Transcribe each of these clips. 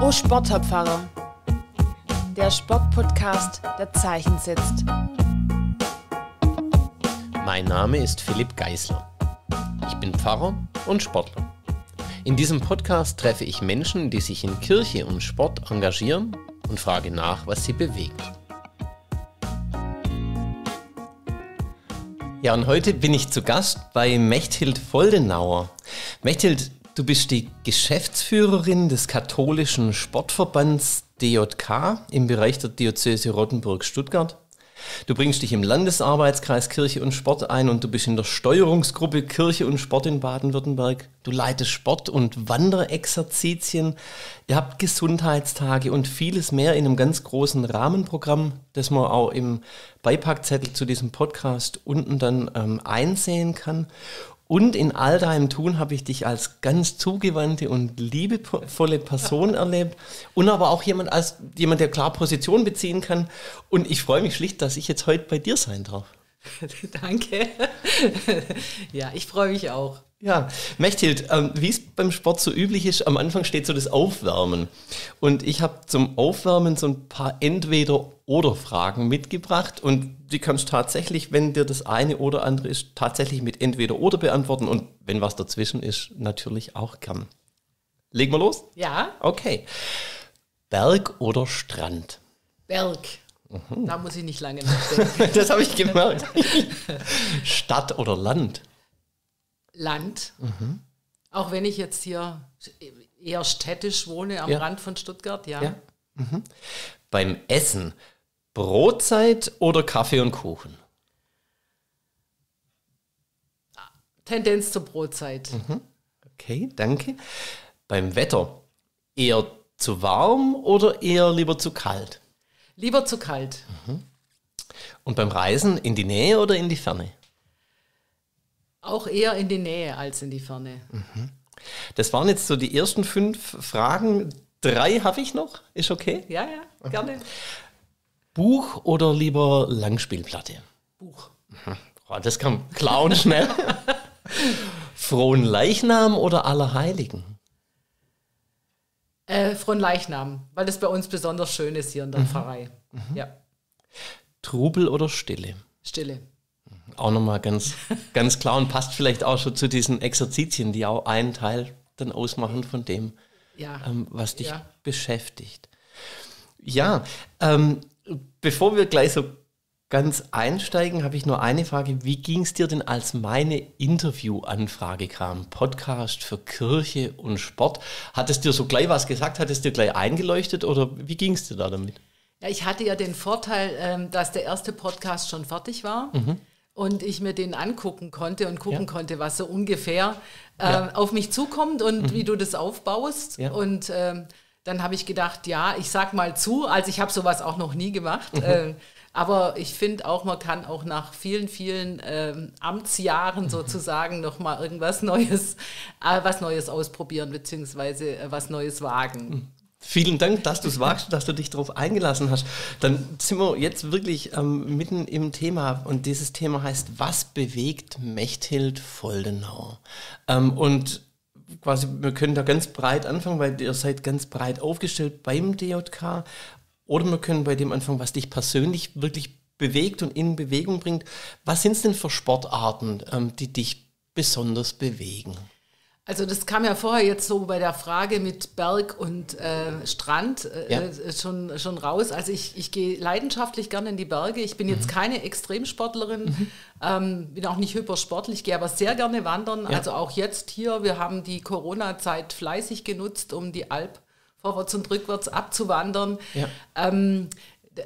Oh Sportlerpfarrer, der Sportpodcast, der Zeichen setzt. Mein Name ist Philipp Geisler. Ich bin Pfarrer und Sportler. In diesem Podcast treffe ich Menschen, die sich in Kirche und Sport engagieren und frage nach, was sie bewegt. Ja, und heute bin ich zu Gast bei Mechthild Voldenauer. Mechthild, du bist die Geschäftsführerin des katholischen Sportverbands DJK im Bereich der Diözese Rottenburg-Stuttgart. Du bringst dich im Landesarbeitskreis Kirche und Sport ein und du bist in der Steuerungsgruppe Kirche und Sport in Baden-Württemberg. Du leitest Sport- und Wanderexerzitien. Ihr habt Gesundheitstage und vieles mehr in einem ganz großen Rahmenprogramm, das man auch im Beipackzettel zu diesem Podcast unten dann ähm, einsehen kann. Und in all deinem Tun habe ich dich als ganz zugewandte und liebevolle Person erlebt und aber auch jemand als jemand, der klar Position beziehen kann. Und ich freue mich schlicht, dass ich jetzt heute bei dir sein darf. Danke. ja, ich freue mich auch. Ja, Mechthild, ähm, wie es beim Sport so üblich ist, am Anfang steht so das Aufwärmen. Und ich habe zum Aufwärmen so ein paar Entweder-Oder-Fragen mitgebracht. Und die kannst tatsächlich, wenn dir das eine oder andere ist, tatsächlich mit Entweder-Oder beantworten. Und wenn was dazwischen ist, natürlich auch gern. Legen wir los? Ja. Okay. Berg oder Strand? Berg. Mhm. Da muss ich nicht lange nachdenken. das habe ich gemerkt. Stadt oder Land? Land. Mhm. Auch wenn ich jetzt hier eher städtisch wohne, am ja. Rand von Stuttgart, ja. ja. Mhm. Beim Essen, Brotzeit oder Kaffee und Kuchen? Tendenz zur Brotzeit. Mhm. Okay, danke. Beim Wetter, eher zu warm oder eher lieber zu kalt? Lieber zu kalt. Mhm. Und beim Reisen in die Nähe oder in die Ferne? Auch eher in die Nähe als in die Ferne. Mhm. Das waren jetzt so die ersten fünf Fragen. Drei habe ich noch. Ist okay? Ja, ja, gerne. Buch oder lieber Langspielplatte? Buch. Mhm. Oh, das kam klar und schnell. Frohen Leichnam oder Allerheiligen? Äh, Frohen Leichnam, weil das bei uns besonders schön ist hier in der mhm. Pfarrei. Mhm. Ja. Trubel oder Stille? Stille auch nochmal ganz, ganz klar und passt vielleicht auch schon zu diesen Exerzitien, die auch einen Teil dann ausmachen von dem, ja. ähm, was dich ja. beschäftigt. Ja, ähm, bevor wir gleich so ganz einsteigen, habe ich nur eine Frage. Wie ging es dir denn, als meine Interviewanfrage kam? Podcast für Kirche und Sport. Hat es dir so gleich was gesagt? Hat es dir gleich eingeleuchtet oder wie ging es dir da damit? Ja, ich hatte ja den Vorteil, ähm, dass der erste Podcast schon fertig war. Mhm und ich mir den angucken konnte und gucken ja. konnte, was so ungefähr äh, ja. auf mich zukommt und mhm. wie du das aufbaust. Ja. Und ähm, dann habe ich gedacht, ja, ich sag mal zu. Also ich habe sowas auch noch nie gemacht. Mhm. Äh, aber ich finde auch, man kann auch nach vielen, vielen ähm, Amtsjahren mhm. sozusagen noch mal irgendwas Neues, äh, was Neues ausprobieren beziehungsweise äh, was Neues wagen. Mhm. Vielen Dank, dass du es wagst, dass du dich darauf eingelassen hast. Dann sind wir jetzt wirklich ähm, mitten im Thema und dieses Thema heißt, was bewegt Mechthild Voldenau? Ähm, und quasi, wir können da ganz breit anfangen, weil ihr seid ganz breit aufgestellt beim DJK. Oder wir können bei dem anfangen, was dich persönlich wirklich bewegt und in Bewegung bringt. Was sind es denn für Sportarten, ähm, die dich besonders bewegen? Also das kam ja vorher jetzt so bei der Frage mit Berg und äh, Strand äh, ja. äh, schon, schon raus. Also ich, ich gehe leidenschaftlich gerne in die Berge. Ich bin mhm. jetzt keine Extremsportlerin, mhm. ähm, bin auch nicht hypersportlich, gehe aber sehr gerne wandern. Ja. Also auch jetzt hier, wir haben die Corona-Zeit fleißig genutzt, um die Alp vorwärts und rückwärts abzuwandern. Ja. Ähm,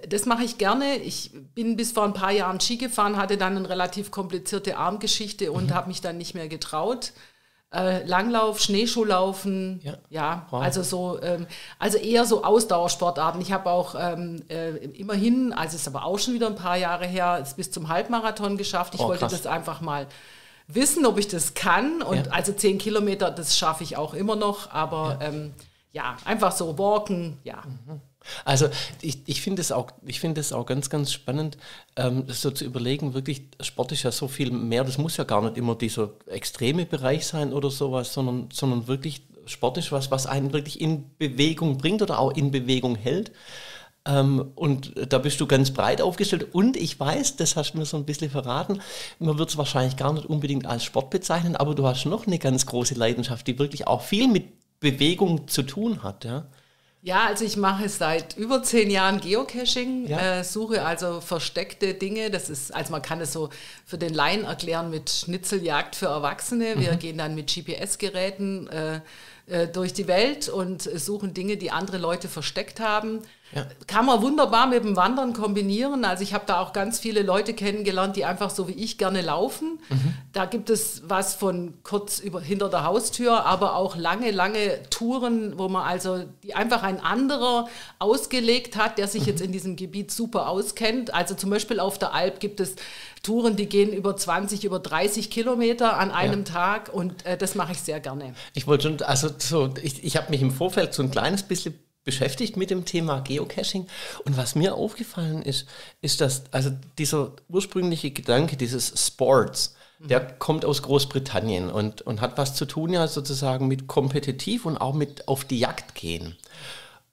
das mache ich gerne. Ich bin bis vor ein paar Jahren Ski gefahren, hatte dann eine relativ komplizierte Armgeschichte und mhm. habe mich dann nicht mehr getraut. Äh, Langlauf, Schneeschuhlaufen, ja, ja wow. also so, ähm, also eher so Ausdauersportarten. Ich habe auch ähm, äh, immerhin, also ist aber auch schon wieder ein paar Jahre her, es bis zum Halbmarathon geschafft. Ich oh, wollte krass. das einfach mal wissen, ob ich das kann. Und ja. also zehn Kilometer, das schaffe ich auch immer noch, aber ja, ähm, ja einfach so walken, ja. Mhm. Also ich, ich finde es auch, find auch ganz, ganz spannend, ähm, so zu überlegen, wirklich, Sport ist ja so viel mehr, das muss ja gar nicht immer dieser extreme Bereich sein oder sowas, sondern, sondern wirklich Sport ist was, was einen wirklich in Bewegung bringt oder auch in Bewegung hält. Ähm, und da bist du ganz breit aufgestellt. Und ich weiß, das hast du mir so ein bisschen verraten, man wird es wahrscheinlich gar nicht unbedingt als Sport bezeichnen, aber du hast noch eine ganz große Leidenschaft, die wirklich auch viel mit Bewegung zu tun hat. Ja? Ja, also ich mache seit über zehn Jahren Geocaching, ja. äh, suche also versteckte Dinge. Das ist, also man kann es so für den Laien erklären mit Schnitzeljagd für Erwachsene. Wir mhm. gehen dann mit GPS-Geräten äh, äh, durch die Welt und suchen Dinge, die andere Leute versteckt haben. Ja. Kann man wunderbar mit dem Wandern kombinieren. Also ich habe da auch ganz viele Leute kennengelernt, die einfach so wie ich gerne laufen. Mhm. Da gibt es was von kurz über hinter der Haustür, aber auch lange, lange Touren, wo man also die einfach ein anderer ausgelegt hat, der sich mhm. jetzt in diesem Gebiet super auskennt. Also zum Beispiel auf der Alp gibt es Touren, die gehen über 20, über 30 Kilometer an einem ja. Tag und äh, das mache ich sehr gerne. Ich wollte schon, also so, ich, ich habe mich im Vorfeld so ein kleines bisschen beschäftigt mit dem Thema Geocaching. Und was mir aufgefallen ist, ist, dass also dieser ursprüngliche Gedanke dieses Sports, mhm. der kommt aus Großbritannien und, und hat was zu tun ja sozusagen mit kompetitiv und auch mit auf die Jagd gehen.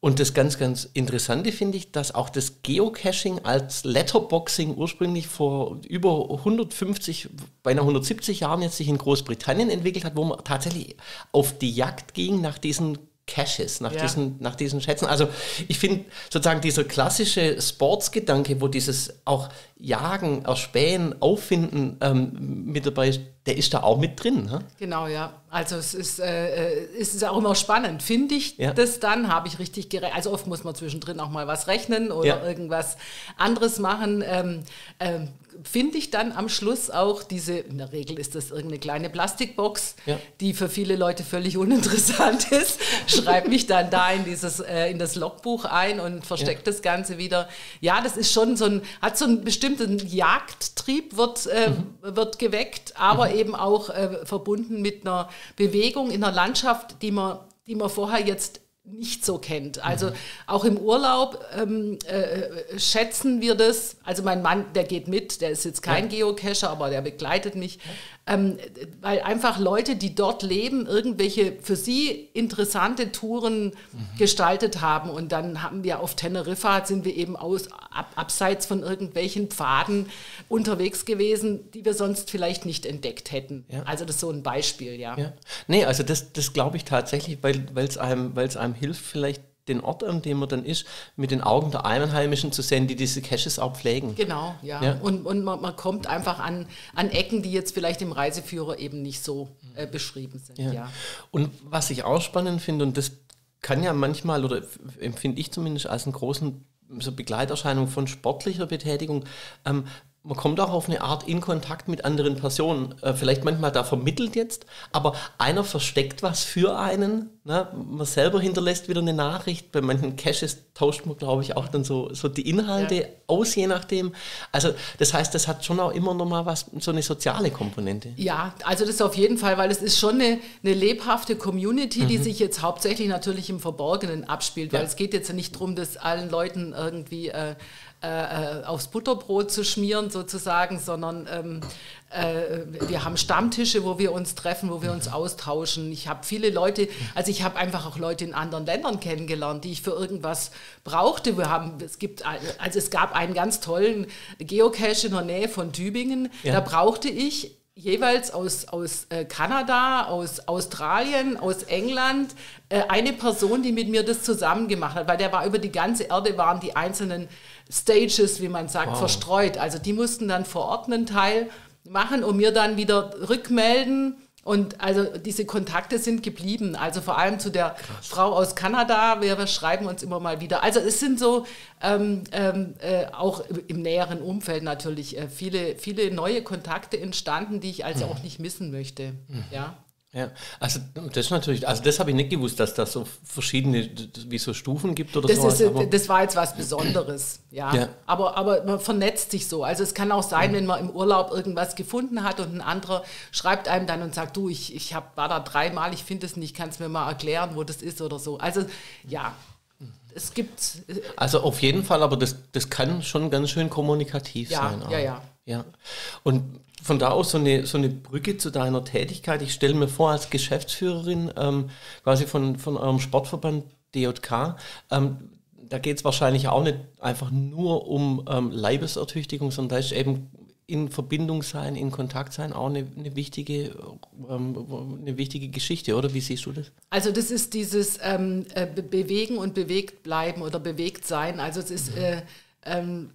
Und das ganz, ganz Interessante finde ich, dass auch das Geocaching als Letterboxing ursprünglich vor über 150, beinahe 170 Jahren jetzt sich in Großbritannien entwickelt hat, wo man tatsächlich auf die Jagd ging nach diesen Caches, nach, ja. diesen, nach diesen Schätzen. Also ich finde sozusagen dieser klassische Sportsgedanke, wo dieses auch Jagen, Erspähen, Auffinden ähm, mit dabei ist, der ist da auch mit drin. Ne? Genau, ja. Also es ist, äh, äh es ist auch immer spannend. Finde ich ja. das dann, habe ich richtig gerechnet. Also oft muss man zwischendrin auch mal was rechnen oder ja. irgendwas anderes machen. Ähm, ähm, finde ich dann am Schluss auch diese, in der Regel ist das irgendeine kleine Plastikbox, ja. die für viele Leute völlig uninteressant ist, schreibe mich dann da in, dieses, äh, in das Logbuch ein und verstecke das Ganze wieder. Ja, das ist schon so ein, hat so einen bestimmten Jagdtrieb, wird, äh, mhm. wird geweckt, aber mhm eben auch äh, verbunden mit einer Bewegung in einer Landschaft, die man, die man vorher jetzt nicht so kennt. Also mhm. auch im Urlaub ähm, äh, schätzen wir das. Also mein Mann, der geht mit, der ist jetzt kein ja. Geocacher, aber der begleitet mich ähm, weil einfach Leute, die dort leben, irgendwelche für sie interessante Touren mhm. gestaltet haben. Und dann haben wir auf Teneriffa, sind wir eben aus, ab, abseits von irgendwelchen Pfaden unterwegs gewesen, die wir sonst vielleicht nicht entdeckt hätten. Ja. Also das ist so ein Beispiel, ja. ja. Nee, also das, das glaube ich tatsächlich, weil es einem, einem hilft, vielleicht den Ort, an dem man dann ist, mit den Augen der Einheimischen zu sehen, die diese Caches auch pflegen. Genau, ja. ja. Und, und man, man, kommt einfach an, an Ecken, die jetzt vielleicht im Reiseführer eben nicht so äh, beschrieben sind. Ja. ja. Und was ich auch spannend finde, und das kann ja manchmal, oder empfinde ich zumindest als einen großen so Begleiterscheinung von sportlicher Betätigung, ähm, man kommt auch auf eine Art in Kontakt mit anderen Personen. Äh, vielleicht manchmal da vermittelt jetzt, aber einer versteckt was für einen. Ne? Man selber hinterlässt wieder eine Nachricht. Bei manchen Caches tauscht man, glaube ich, auch dann so, so die Inhalte ja. aus, je nachdem. Also das heißt, das hat schon auch immer noch mal was, so eine soziale Komponente. Ja, also das auf jeden Fall, weil es ist schon eine, eine lebhafte Community, die mhm. sich jetzt hauptsächlich natürlich im Verborgenen abspielt, weil ja. es geht jetzt nicht darum, dass allen Leuten irgendwie äh, äh, aufs Butterbrot zu schmieren sozusagen, sondern ähm, äh, wir haben Stammtische, wo wir uns treffen, wo wir uns austauschen. Ich habe viele Leute, also ich habe einfach auch Leute in anderen Ländern kennengelernt, die ich für irgendwas brauchte. Wir haben, es gibt, also es gab einen ganz tollen Geocache in der Nähe von Tübingen. Ja. Da brauchte ich jeweils aus, aus äh, Kanada, aus Australien, aus England äh, eine Person, die mit mir das zusammen gemacht hat, weil der war über die ganze Erde, waren die einzelnen Stages, wie man sagt, wow. verstreut. Also die mussten dann vor Ort einen Teil machen und mir dann wieder rückmelden. Und also diese Kontakte sind geblieben. Also vor allem zu der Krass. Frau aus Kanada. Wir, wir, schreiben uns immer mal wieder. Also es sind so ähm, ähm, äh, auch im näheren Umfeld natürlich äh, viele, viele neue Kontakte entstanden, die ich also mhm. auch nicht missen möchte. Mhm. Ja. Ja, also das ist natürlich, also das habe ich nicht gewusst, dass das so verschiedene, wie so Stufen gibt oder so. das war jetzt was Besonderes, ja. ja. Aber, aber man vernetzt sich so. Also es kann auch sein, ja. wenn man im Urlaub irgendwas gefunden hat und ein anderer schreibt einem dann und sagt, du, ich, ich hab, war da dreimal, ich finde es nicht, kannst mir mal erklären, wo das ist oder so. Also ja, es gibt. Also auf jeden Fall, aber das, das kann schon ganz schön kommunikativ ja, sein. Ja, ja, Ja. Und von da aus so eine, so eine Brücke zu deiner Tätigkeit. Ich stelle mir vor, als Geschäftsführerin ähm, quasi von, von eurem Sportverband DJK, ähm, da geht es wahrscheinlich auch nicht einfach nur um ähm, Leibesertüchtigung, sondern da ist eben in Verbindung sein, in Kontakt sein, auch eine, eine wichtige, ähm, eine wichtige Geschichte, oder? Wie siehst du das? Also das ist dieses ähm, äh, Bewegen und bewegt bleiben oder bewegt sein. Also es ist mhm. äh, ähm,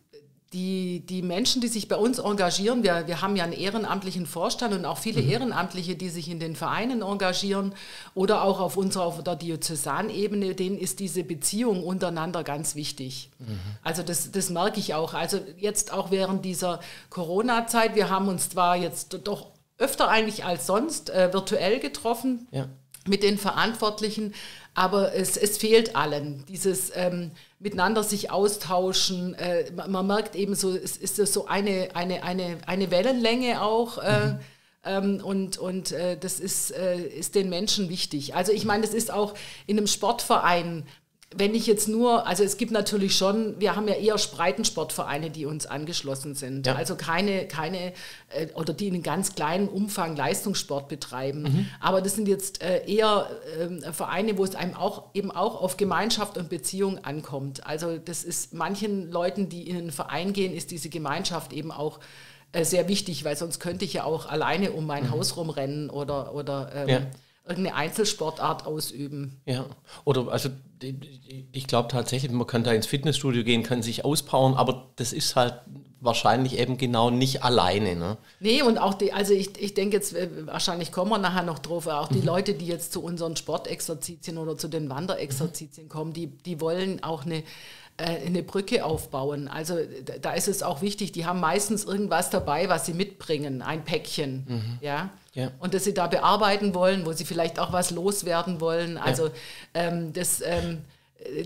die, die Menschen, die sich bei uns engagieren, wir, wir haben ja einen ehrenamtlichen Vorstand und auch viele mhm. Ehrenamtliche, die sich in den Vereinen engagieren oder auch auf unserer auf der Diözesanebene, denen ist diese Beziehung untereinander ganz wichtig. Mhm. Also das, das merke ich auch. Also jetzt auch während dieser Corona-Zeit, wir haben uns zwar jetzt doch öfter eigentlich als sonst äh, virtuell getroffen ja. mit den Verantwortlichen, aber es, es fehlt allen dieses ähm, miteinander sich austauschen. Äh, man, man, merkt eben so, es ist so eine, eine, eine, eine Wellenlänge auch. Äh, mhm. ähm, und und äh, das ist, äh, ist den Menschen wichtig. Also ich meine, das ist auch in einem Sportverein wenn ich jetzt nur, also es gibt natürlich schon, wir haben ja eher Breitensportvereine, die uns angeschlossen sind. Ja. Also keine, keine, äh, oder die in einem ganz kleinen Umfang Leistungssport betreiben. Mhm. Aber das sind jetzt äh, eher äh, Vereine, wo es einem auch eben auch auf Gemeinschaft und Beziehung ankommt. Also das ist manchen Leuten, die in einen Verein gehen, ist diese Gemeinschaft eben auch äh, sehr wichtig, weil sonst könnte ich ja auch alleine um mein mhm. Haus rumrennen oder, oder ähm, ja irgendeine Einzelsportart ausüben. Ja, oder also ich glaube tatsächlich, man kann da ins Fitnessstudio gehen, kann sich auspowern, aber das ist halt wahrscheinlich eben genau nicht alleine. Ne? Nee, und auch die, also ich, ich denke jetzt, äh, wahrscheinlich kommen wir nachher noch drauf, auch die mhm. Leute, die jetzt zu unseren Sportexerzitien oder zu den Wanderexerzitien mhm. kommen, die, die wollen auch eine äh, eine Brücke aufbauen. Also da ist es auch wichtig, die haben meistens irgendwas dabei, was sie mitbringen, ein Päckchen. Mhm. Ja? Ja? Und das sie da bearbeiten wollen, wo sie vielleicht auch was loswerden wollen. Also ja. ähm, das. Ähm,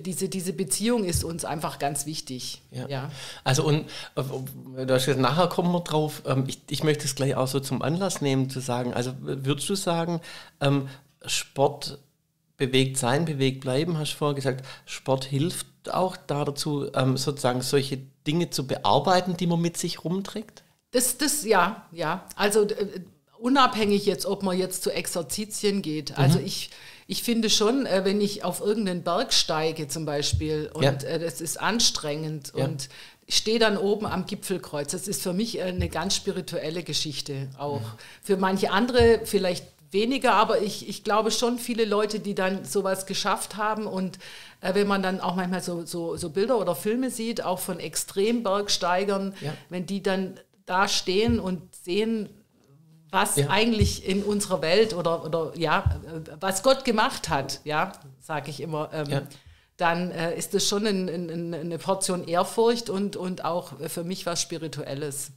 diese, diese Beziehung ist uns einfach ganz wichtig. Ja. ja. Also und äh, du hast gesagt, nachher kommen wir drauf. Ähm, ich, ich möchte es gleich auch so zum Anlass nehmen, zu sagen, also würdest du sagen, ähm, Sport bewegt sein, bewegt bleiben, hast du vorher gesagt, Sport hilft auch da dazu, ähm, sozusagen solche Dinge zu bearbeiten, die man mit sich rumträgt? Das, das, ja, ja. Also äh, unabhängig jetzt, ob man jetzt zu Exerzitien geht. Also mhm. ich, ich finde schon, äh, wenn ich auf irgendeinen Berg steige zum Beispiel und ja. äh, das ist anstrengend ja. und ich stehe dann oben am Gipfelkreuz. Das ist für mich eine ganz spirituelle Geschichte auch. Mhm. Für manche andere vielleicht weniger, aber ich, ich glaube schon viele Leute, die dann sowas geschafft haben und äh, wenn man dann auch manchmal so, so, so, Bilder oder Filme sieht, auch von Extrembergsteigern, ja. wenn die dann da stehen und sehen, was ja. eigentlich in unserer Welt oder, oder ja, was Gott gemacht hat, ja, sage ich immer, ähm, ja. dann äh, ist das schon ein, ein, eine Portion Ehrfurcht und, und auch für mich was Spirituelles.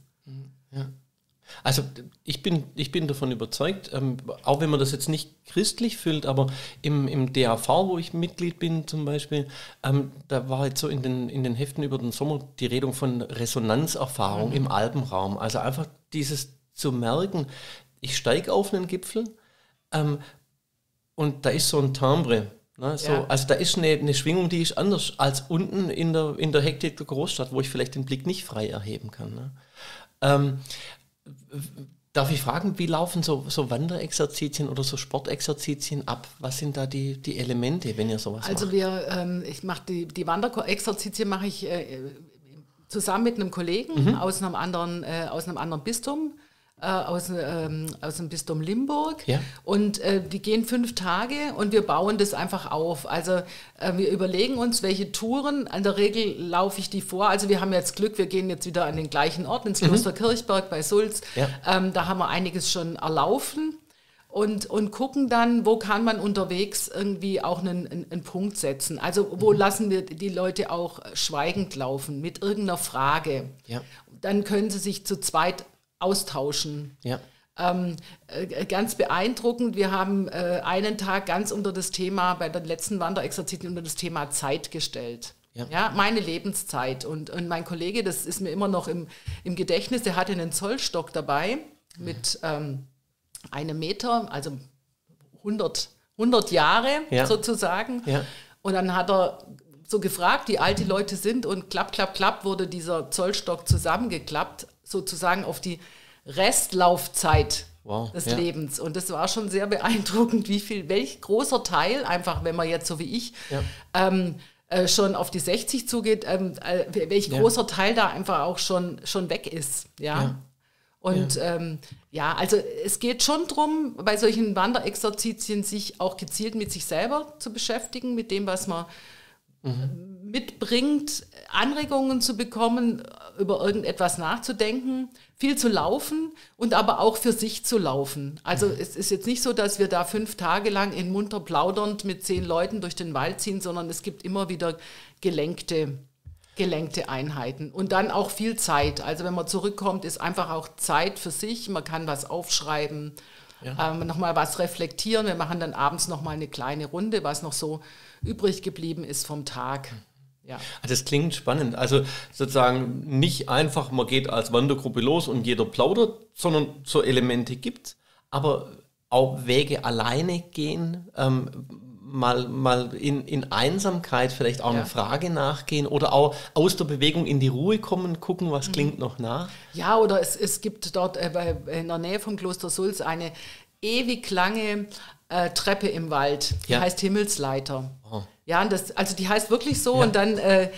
Ja. Also ich bin, ich bin davon überzeugt, ähm, auch wenn man das jetzt nicht christlich fühlt, aber im, im DAV, wo ich Mitglied bin zum Beispiel, ähm, da war jetzt so in den, in den Heften über den Sommer die Rede von Resonanzerfahrung mhm. im Alpenraum. Also einfach dieses zu merken, ich steige auf einen Gipfel ähm, und da ist so ein Timbre. Ne, so, ja. Also da ist eine, eine Schwingung, die ist anders als unten in der, in der Hektik der Großstadt, wo ich vielleicht den Blick nicht frei erheben kann. Ne? Ähm, Darf ich fragen, wie laufen so, so Wanderexerzitien oder so Sportexerzitien ab? Was sind da die, die Elemente, wenn ihr sowas also macht? Also wir, ähm, ich mache die, die Wanderexerzitien mache ich äh, zusammen mit einem Kollegen mhm. aus einem anderen, äh, aus einem anderen Bistum äh, aus, ähm, aus dem Bistum Limburg. Ja. Und äh, die gehen fünf Tage und wir bauen das einfach auf. Also äh, wir überlegen uns, welche Touren, in der Regel laufe ich die vor. Also wir haben jetzt Glück, wir gehen jetzt wieder an den gleichen Ort, ins mhm. Kloster Kirchberg bei Sulz. Ja. Ähm, da haben wir einiges schon erlaufen. Und, und gucken dann, wo kann man unterwegs irgendwie auch einen, einen, einen Punkt setzen. Also wo mhm. lassen wir die Leute auch schweigend laufen mit irgendeiner Frage. Ja. Dann können sie sich zu zweit austauschen. Ja. Ähm, äh, ganz beeindruckend. Wir haben äh, einen Tag ganz unter das Thema, bei der letzten Wanderexerzitien unter das Thema Zeit gestellt. Ja. ja. meine Lebenszeit. Und, und mein Kollege, das ist mir immer noch im, im Gedächtnis, der hatte einen Zollstock dabei mit ähm, einem Meter, also 100, 100 Jahre ja. sozusagen. Ja. Und dann hat er so gefragt, wie alt die Leute sind und klapp, klapp, klapp wurde dieser Zollstock zusammengeklappt sozusagen auf die Restlaufzeit Wow, des ja. Lebens. Und das war schon sehr beeindruckend, wie viel, welch großer Teil, einfach wenn man jetzt so wie ich Ja. ähm, äh, schon auf die 60 zugeht, ähm, äh, welch Ja. großer Teil da einfach auch schon, schon weg ist. Ja. Und ja. Ähm, ja, also es geht schon darum, bei solchen Wanderexerzitien sich auch gezielt mit sich selber zu beschäftigen, mit dem, was man mitbringt, Anregungen zu bekommen, über irgendetwas nachzudenken, viel zu laufen und aber auch für sich zu laufen. Also es ist jetzt nicht so, dass wir da fünf Tage lang in munter plaudernd mit zehn Leuten durch den Wald ziehen, sondern es gibt immer wieder gelenkte, gelenkte Einheiten und dann auch viel Zeit. Also wenn man zurückkommt, ist einfach auch Zeit für sich. Man kann was aufschreiben, ja. ähm, nochmal was reflektieren. Wir machen dann abends nochmal eine kleine Runde, was noch so übrig geblieben ist vom Tag. Ja. Das klingt spannend. Also sozusagen nicht einfach, man geht als Wandergruppe los und jeder plaudert, sondern so Elemente gibt aber auch Wege alleine gehen, ähm, mal, mal in, in Einsamkeit vielleicht auch ja. eine Frage nachgehen oder auch aus der Bewegung in die Ruhe kommen, gucken, was mhm. klingt noch nach. Ja, oder es, es gibt dort äh, bei, in der Nähe vom Kloster Sulz eine ewig lange äh, Treppe im Wald, die ja. heißt Himmelsleiter. Oh. Ja, das, also die heißt wirklich so ja. und dann, äh,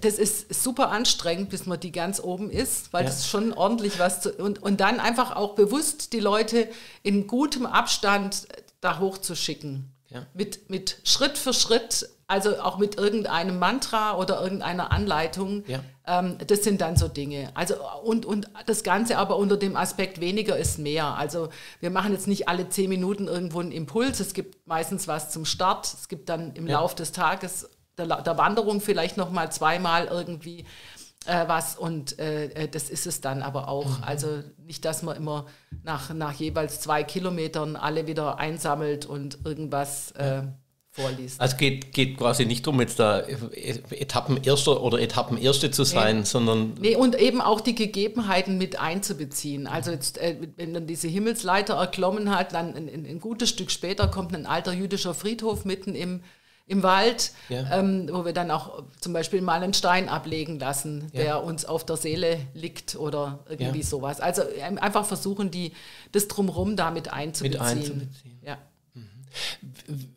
das ist super anstrengend, bis man die ganz oben ist, weil ja. das ist schon ordentlich was zu, und, und dann einfach auch bewusst die Leute in gutem Abstand da hochzuschicken. Ja. Mit, mit Schritt für Schritt, also auch mit irgendeinem Mantra oder irgendeiner Anleitung. Ja. Ähm, das sind dann so Dinge. Also und, und das Ganze aber unter dem Aspekt weniger ist mehr. Also wir machen jetzt nicht alle zehn Minuten irgendwo einen Impuls. Es gibt meistens was zum Start. Es gibt dann im ja. Lauf des Tages der, der Wanderung vielleicht noch mal zweimal irgendwie äh, was und äh, das ist es dann aber auch. Mhm. Also nicht, dass man immer nach, nach jeweils zwei Kilometern alle wieder einsammelt und irgendwas äh, vorliest. Also geht, geht quasi nicht darum, jetzt da Etappenerster oder Etappenerste zu sein, nee. sondern... Nee, und eben auch die Gegebenheiten mit einzubeziehen. Also jetzt, äh, wenn dann diese Himmelsleiter erklommen hat, dann ein, ein, ein gutes Stück später kommt ein alter jüdischer Friedhof mitten im im Wald, ja. ähm, wo wir dann auch zum Beispiel mal einen Stein ablegen lassen, ja. der uns auf der Seele liegt oder irgendwie ja. sowas. Also einfach versuchen, die, das Drumherum damit einzubeziehen. Mit einzubeziehen. Ja. Mhm.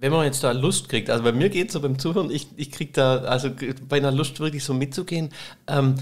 Wenn man jetzt da Lust kriegt, also bei mir geht es so beim Zuhören, ich, ich kriege da, also bei einer Lust wirklich so mitzugehen, ähm,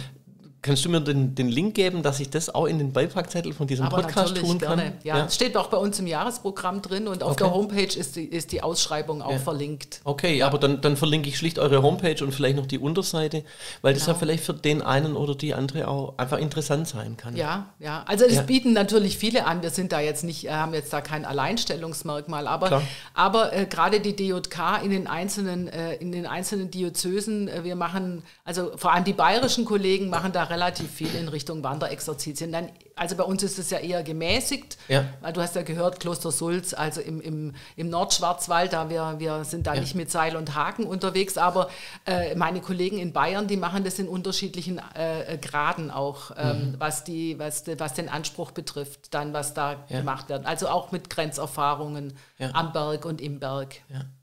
Kannst du mir den, den Link geben, dass ich das auch in den Beipackzettel von diesem Aber Podcast tun kann? Gerne. Ja, ja. Steht auch bei uns im Jahresprogramm drin und auf okay. der Homepage ist die, ist die Ausschreibung auch ja. verlinkt. Okay, ja. aber dann, dann verlinke ich schlicht eure Homepage und vielleicht noch die Unterseite, weil das genau. ja vielleicht für den einen oder die andere auch einfach interessant sein kann. Ja, ja. Also das bieten natürlich viele an. Wir sind da jetzt nicht, äh, haben jetzt da kein Alleinstellungsmerkmal, aber, aber äh, gerade die DJK in den einzelnen, äh, in den einzelnen Diözesen, äh, wir machen, also vor allem die bayerischen Kollegen machen da relativ viel in Richtung Wanderexerzitien. Dann, also bei uns ist es ja eher gemäßigt, ja. weil du hast ja gehört, Kloster Sulz, also im, im, im Nordschwarzwald, da wir, wir sind da ja. nicht mit Seil und Haken unterwegs, aber äh, meine Kollegen in Bayern, die machen das in unterschiedlichen äh, Graden auch, ähm, mhm. was, die, was, was den Anspruch betrifft, dann was da ja. gemacht wird. Also auch mit Grenzerfahrungen am Berg und im Berg.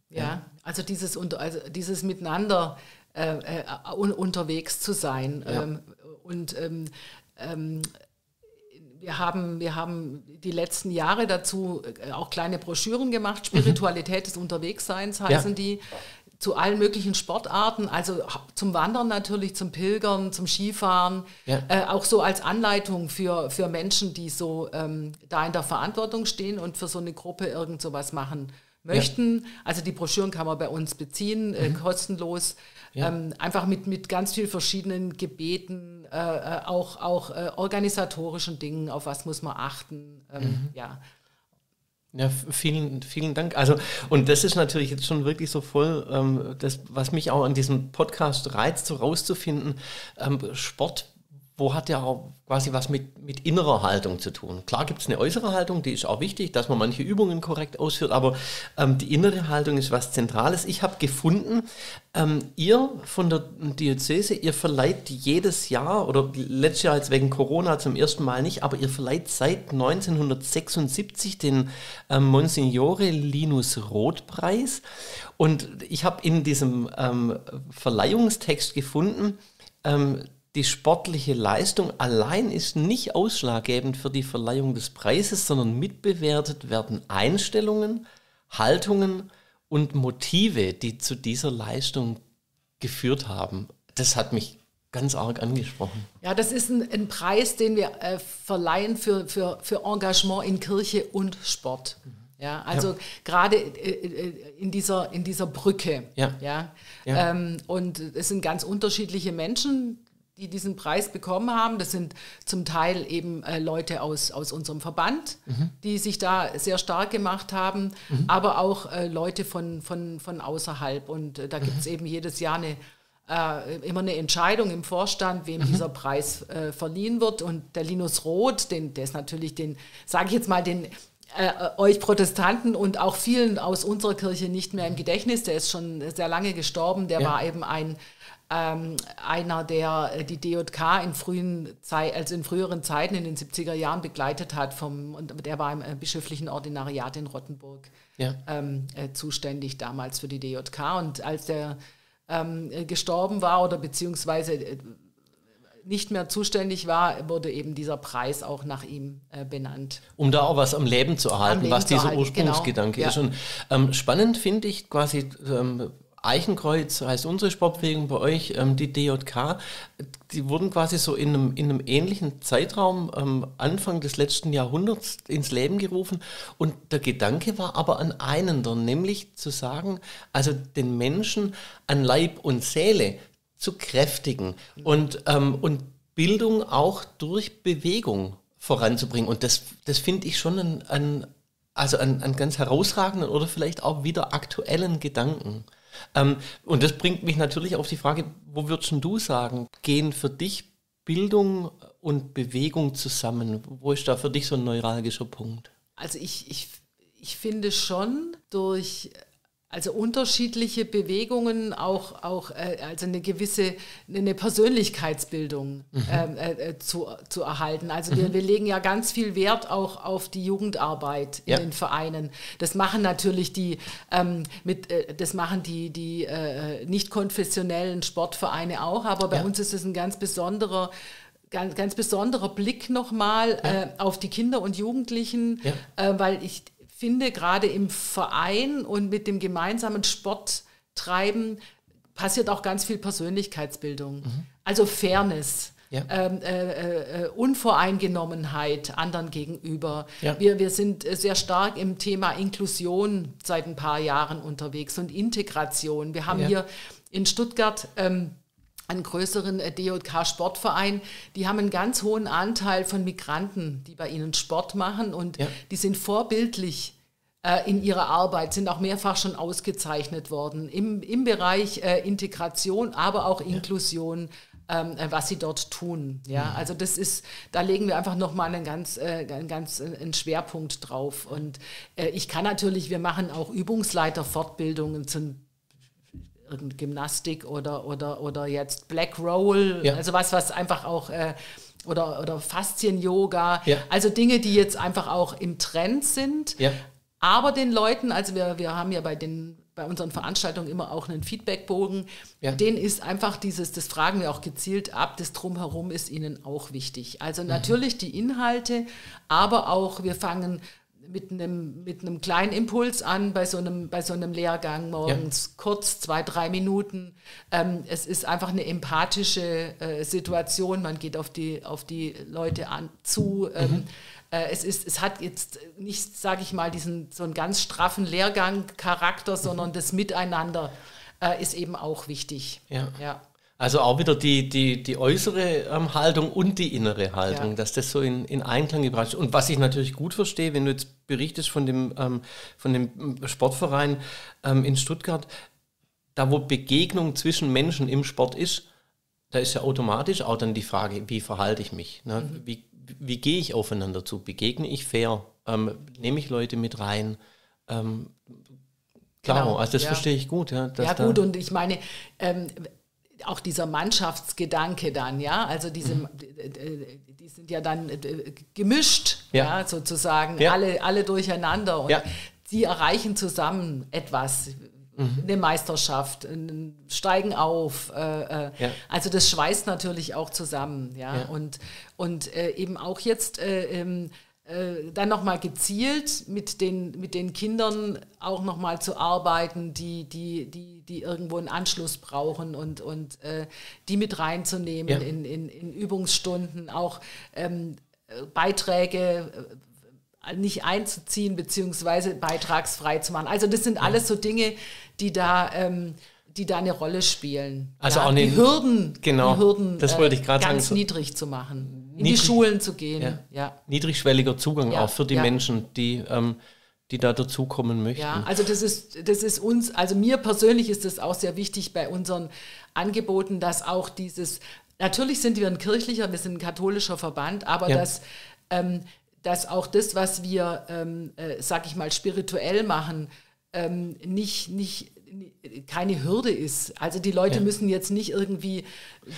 Ja, also dieses, also dieses Miteinander äh, äh, un unterwegs zu sein. Ja. Ähm, und ähm, ähm, wir haben, wir haben die letzten Jahre dazu äh, auch kleine Broschüren gemacht. Spiritualität des Unterwegsseins heißen ja. die. Zu allen möglichen Sportarten, also zum Wandern natürlich, zum Pilgern, zum Skifahren, ja. äh, auch so als Anleitung für, für Menschen, die so ähm, da in der Verantwortung stehen und für so eine Gruppe irgend sowas machen möchten. Ja. Also die Broschüren kann man bei uns beziehen, äh, mhm. äh, kostenlos. Ja. Ähm, einfach mit, mit ganz vielen verschiedenen Gebeten, äh, äh, auch, auch äh, organisatorischen Dingen, auf was muss man achten. Ähm, mhm. Ja. Ja, vielen, vielen Dank. Also, und das ist natürlich jetzt schon wirklich so voll, ähm, das, was mich auch an diesem Podcast reizt, so rauszufinden. Ähm, Sport wo hat ja auch quasi was mit, mit innerer Haltung zu tun. Klar gibt es eine äußere Haltung, die ist auch wichtig, dass man manche Übungen korrekt ausführt, aber ähm, die innere Haltung ist was Zentrales. Ich habe gefunden, ähm, ihr von der Diözese, ihr verleiht jedes Jahr, oder letztes Jahr jetzt wegen Corona zum ersten Mal nicht, aber ihr verleiht seit 1976 den ähm, Monsignore Linus Roth Preis. Und ich habe in diesem ähm, Verleihungstext gefunden, ähm, die sportliche Leistung allein ist nicht ausschlaggebend für die Verleihung des Preises, sondern mitbewertet werden Einstellungen, Haltungen und Motive, die zu dieser Leistung geführt haben. Das hat mich ganz arg angesprochen. Ja, das ist ein, ein Preis, den wir äh, verleihen für, für, für Engagement in Kirche und Sport. Ja, also ja. gerade äh, äh, in dieser, in dieser Brücke. Ja. ja? ja. Ähm, und es sind ganz unterschiedliche Menschen, die diesen Preis bekommen haben. Das sind zum Teil eben äh, Leute aus, aus unserem Verband, mhm. die sich da sehr stark gemacht haben, mhm. aber auch äh, Leute von, von, von außerhalb. Und äh, da gibt es mhm. eben jedes Jahr eine, äh, immer eine Entscheidung im Vorstand, wem mhm. dieser Preis äh, verliehen wird. Und der Linus Roth, den, der ist natürlich den, sage ich jetzt mal, den äh, euch Protestanten und auch vielen aus unserer Kirche nicht mehr im Gedächtnis. Der ist schon sehr lange gestorben. Der ja. war eben ein ähm, einer, der äh, die DJK in frühen Zeit, also in früheren Zeiten in den 70er Jahren begleitet hat, vom, und der war im äh, bischöflichen Ordinariat in Rottenburg ja. ähm, äh, zuständig damals für die DJK. Und als der ähm, äh, gestorben war oder beziehungsweise äh, nicht mehr zuständig war, wurde eben dieser Preis auch nach ihm äh, benannt. Um da auch was am Leben zu erhalten, Leben was dieser erhalten, Ursprungsgedanke genau. ist. Und ähm, spannend finde ich quasi ähm, Eichenkreuz heißt unsere Sportbewegung bei euch, ähm, die DJK, die wurden quasi so in einem, in einem ähnlichen Zeitraum ähm, Anfang des letzten Jahrhunderts ins Leben gerufen. Und der Gedanke war aber an einen, nämlich zu sagen, also den Menschen an Leib und Seele zu kräftigen und, ähm, und Bildung auch durch Bewegung voranzubringen. Und das, das finde ich schon ein, ein also einen ganz herausragenden oder vielleicht auch wieder aktuellen Gedanken. Ähm, und das bringt mich natürlich auf die Frage, wo würdest du sagen, gehen für dich Bildung und Bewegung zusammen? Wo ist da für dich so ein neuralgischer Punkt? Also ich, ich, ich finde schon durch also unterschiedliche Bewegungen, auch, auch äh, also eine gewisse eine Persönlichkeitsbildung mhm. Ähm, äh, äh, zu, zu erhalten. Also mhm. wir, wir legen ja ganz viel Wert auch auf die Jugendarbeit in ja. den Vereinen. Das machen natürlich die ähm, mit äh, das machen die die äh, nicht konfessionellen Sportvereine auch, aber bei ja. uns ist es ein ganz besonderer ganz, ganz besonderer Blick nochmal ja. äh, auf die Kinder und Jugendlichen, ja. äh, weil ich finde, gerade im Verein und mit dem gemeinsamen Sporttreiben passiert auch ganz viel Persönlichkeitsbildung. Mhm. Also Fairness. Ja. Ähm, äh, äh, Unvoreingenommenheit anderen gegenüber. Ja. Wir, wir sind sehr stark im Thema Inklusion seit ein paar Jahren unterwegs und Integration. Wir haben ja. hier in Stuttgart ähm, einen größeren äh, DJK-Sportverein, die haben einen ganz hohen Anteil von Migranten, die bei ihnen Sport machen und ja. die sind vorbildlich äh, in ihrer Arbeit, sind auch mehrfach schon ausgezeichnet worden im, im Bereich äh, Integration, aber auch Inklusion. Ähm, äh, was sie dort tun. Ja, mhm. also das ist, da legen wir einfach nochmal einen ganz, äh, einen ganz einen Schwerpunkt drauf. Und ich kann natürlich, wir machen auch Übungsleiterfortbildungen zum Gymnastik oder, oder, oder jetzt Black Roll, ja. also was, was einfach auch äh, oder, oder Faszien-Yoga, ja. also Dinge, die jetzt einfach auch im Trend sind, ja. aber den Leuten, also wir, wir haben ja bei den bei unseren Veranstaltungen immer auch einen Feedbackbogen. Ja. Den ist einfach dieses, das fragen wir auch gezielt ab, das Drumherum ist ihnen auch wichtig. Also mhm. natürlich die Inhalte, aber auch wir fangen mit einem, mit einem kleinen Impuls an bei so einem, bei so einem Lehrgang morgens, ja. kurz, zwei, drei Minuten. Ähm, es ist einfach eine empathische äh, Situation, man geht auf die, auf die Leute an, zu. Ähm, mhm. äh, es, ist, es hat jetzt nicht, sage ich mal, diesen so einen ganz straffen Lehrgang-Charakter, sondern mhm. das Miteinander äh, ist eben auch wichtig. Ja. ja. Also auch wieder die, die, die äußere ähm, Haltung und die innere Haltung, ja. dass das so in, in Einklang gebracht ist. Und was ich natürlich gut verstehe, wenn du jetzt berichtest von dem, ähm, von dem Sportverein ähm, in Stuttgart, da wo Begegnung zwischen Menschen im Sport ist, da ist ja automatisch auch dann die Frage, wie verhalte ich mich? Ne? Mhm. Wie, wie gehe ich aufeinander zu? Begegne ich fair? Ähm, nehme ich Leute mit rein? Ähm, Klar, genau, also das ja. verstehe ich gut. Ja, ja gut, und ich meine, ähm, auch dieser Mannschaftsgedanke dann, ja, also diese, mhm. die sind ja dann äh, gemischt, ja, ja sozusagen, ja. Alle, alle durcheinander und ja. sie erreichen zusammen etwas. mhm. eine Meisterschaft, Steigen auf. Äh, äh, ja. Also das schweißt natürlich auch zusammen. Ja? ja. Und, und äh, eben auch jetzt äh, ähm, äh, dann nochmal gezielt mit den, mit den Kindern auch nochmal zu arbeiten, die, die, die, die irgendwo einen Anschluss brauchen und, und äh, die mit reinzunehmen ja. in, in, in Übungsstunden, auch ähm, Beiträge äh, nicht einzuziehen beziehungsweise beitragsfrei zu machen. Also das sind alles so Dinge, die da ähm, die da eine Rolle spielen. Also ja, auch die Hürden, genau, die Hürden das wollte ich ganz sagen, niedrig zu machen, in niedrig, die Schulen zu gehen. Ja. ja. Niedrigschwelliger Zugang ja, auch für die Menschen, die, ähm, die da dazukommen möchten. Ja, also das ist, das ist uns, also mir persönlich ist das auch sehr wichtig bei unseren Angeboten, dass auch dieses, natürlich sind wir ein kirchlicher, wir sind ein katholischer Verband, aber dass ähm, dass auch das, was wir, ähm, äh, sag ich mal, spirituell machen, ähm, nicht, nicht keine Hürde ist. Also die Leute ja. müssen jetzt nicht irgendwie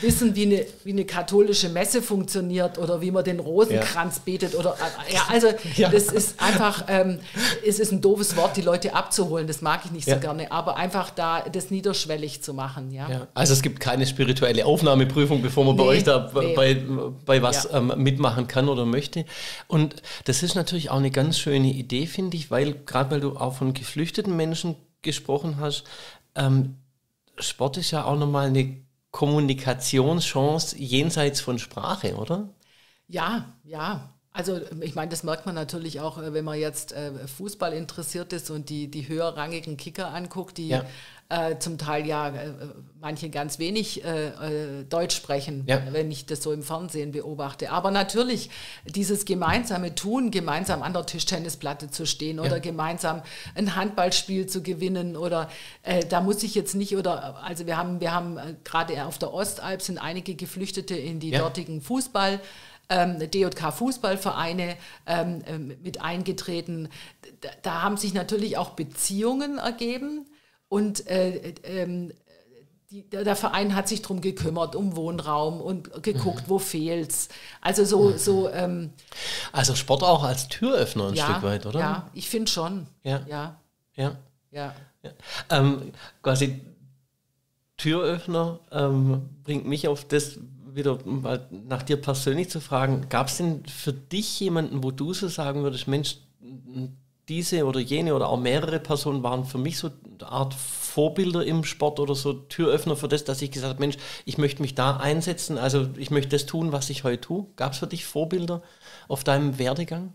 wissen, wie eine, wie eine katholische Messe funktioniert oder wie man den Rosenkranz ja. betet oder äh, ja, also ja. das ist einfach, ähm, es ist ein doofes Wort, die Leute abzuholen. Das mag ich nicht so gerne, aber einfach da das niederschwellig zu machen. Ja. Also es gibt keine spirituelle Aufnahmeprüfung, bevor man nee, bei euch da nee. bei, bei was ähm, mitmachen kann oder möchte. Und das ist natürlich auch eine ganz schöne Idee, finde ich, weil gerade weil du auch von geflüchteten Menschen gesprochen hast, ähm, Sport ist ja auch nochmal eine Kommunikationschance jenseits von Sprache, oder? Ja, ja. Also ich meine, das merkt man natürlich auch, äh, wenn man jetzt äh, Fußball interessiert ist und die, die höherrangigen Kicker anguckt, die ja äh, zum Teil ja äh, manche ganz wenig äh, äh, Deutsch sprechen, ja. wenn ich das so im Fernsehen beobachte. Aber natürlich dieses gemeinsame Tun, gemeinsam an der Tischtennisplatte zu stehen ja. oder gemeinsam ein Handballspiel zu gewinnen oder äh, da muss ich jetzt nicht oder also wir haben wir haben äh, gerade auf der Ostalb sind einige Geflüchtete in die ja. dortigen Fußball ähm, DJK Fußballvereine ähm, mit eingetreten. Da, da haben sich natürlich auch Beziehungen ergeben und äh, ähm, die, der Verein hat sich darum gekümmert, um Wohnraum und geguckt, mhm. wo fehlt's. Also so, mhm. so ähm, Also Sport auch als Türöffner ein ja, Stück weit, oder? Ja, ich finde schon. Ja. Ja. Ja. ja. ja. Ähm, quasi Türöffner ähm, bringt mich auf das wieder mal nach dir persönlich zu fragen. Gab es denn für dich jemanden, wo du so sagen würdest, Mensch, diese oder jene oder auch mehrere Personen waren für mich so eine Art Vorbilder im Sport oder so Türöffner für das, dass ich gesagt habe, Mensch, ich möchte mich da einsetzen, also ich möchte das tun, was ich heute tue. Gab es für dich Vorbilder auf deinem Werdegang?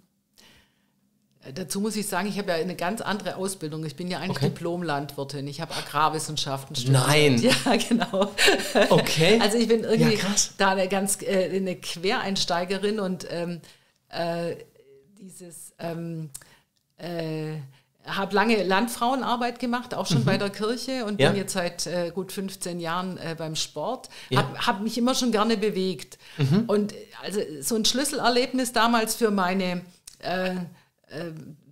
Äh, dazu muss ich sagen, ich habe ja eine ganz andere Ausbildung. Ich bin ja eigentlich okay. Diplom-Landwirtin. Ich habe Agrarwissenschaften studiert. Nein. Ja, genau. Okay. Also ich bin irgendwie ja, da eine ganz äh, eine Quereinsteigerin und ähm, äh, dieses ähm, äh, habe lange Landfrauenarbeit gemacht, auch schon mhm. bei der Kirche und ja. bin jetzt seit äh, gut 15 Jahren äh, beim Sport. Ja. Habe hab mich immer schon gerne bewegt. Mhm. Und also so ein Schlüsselerlebnis damals für meine, äh, äh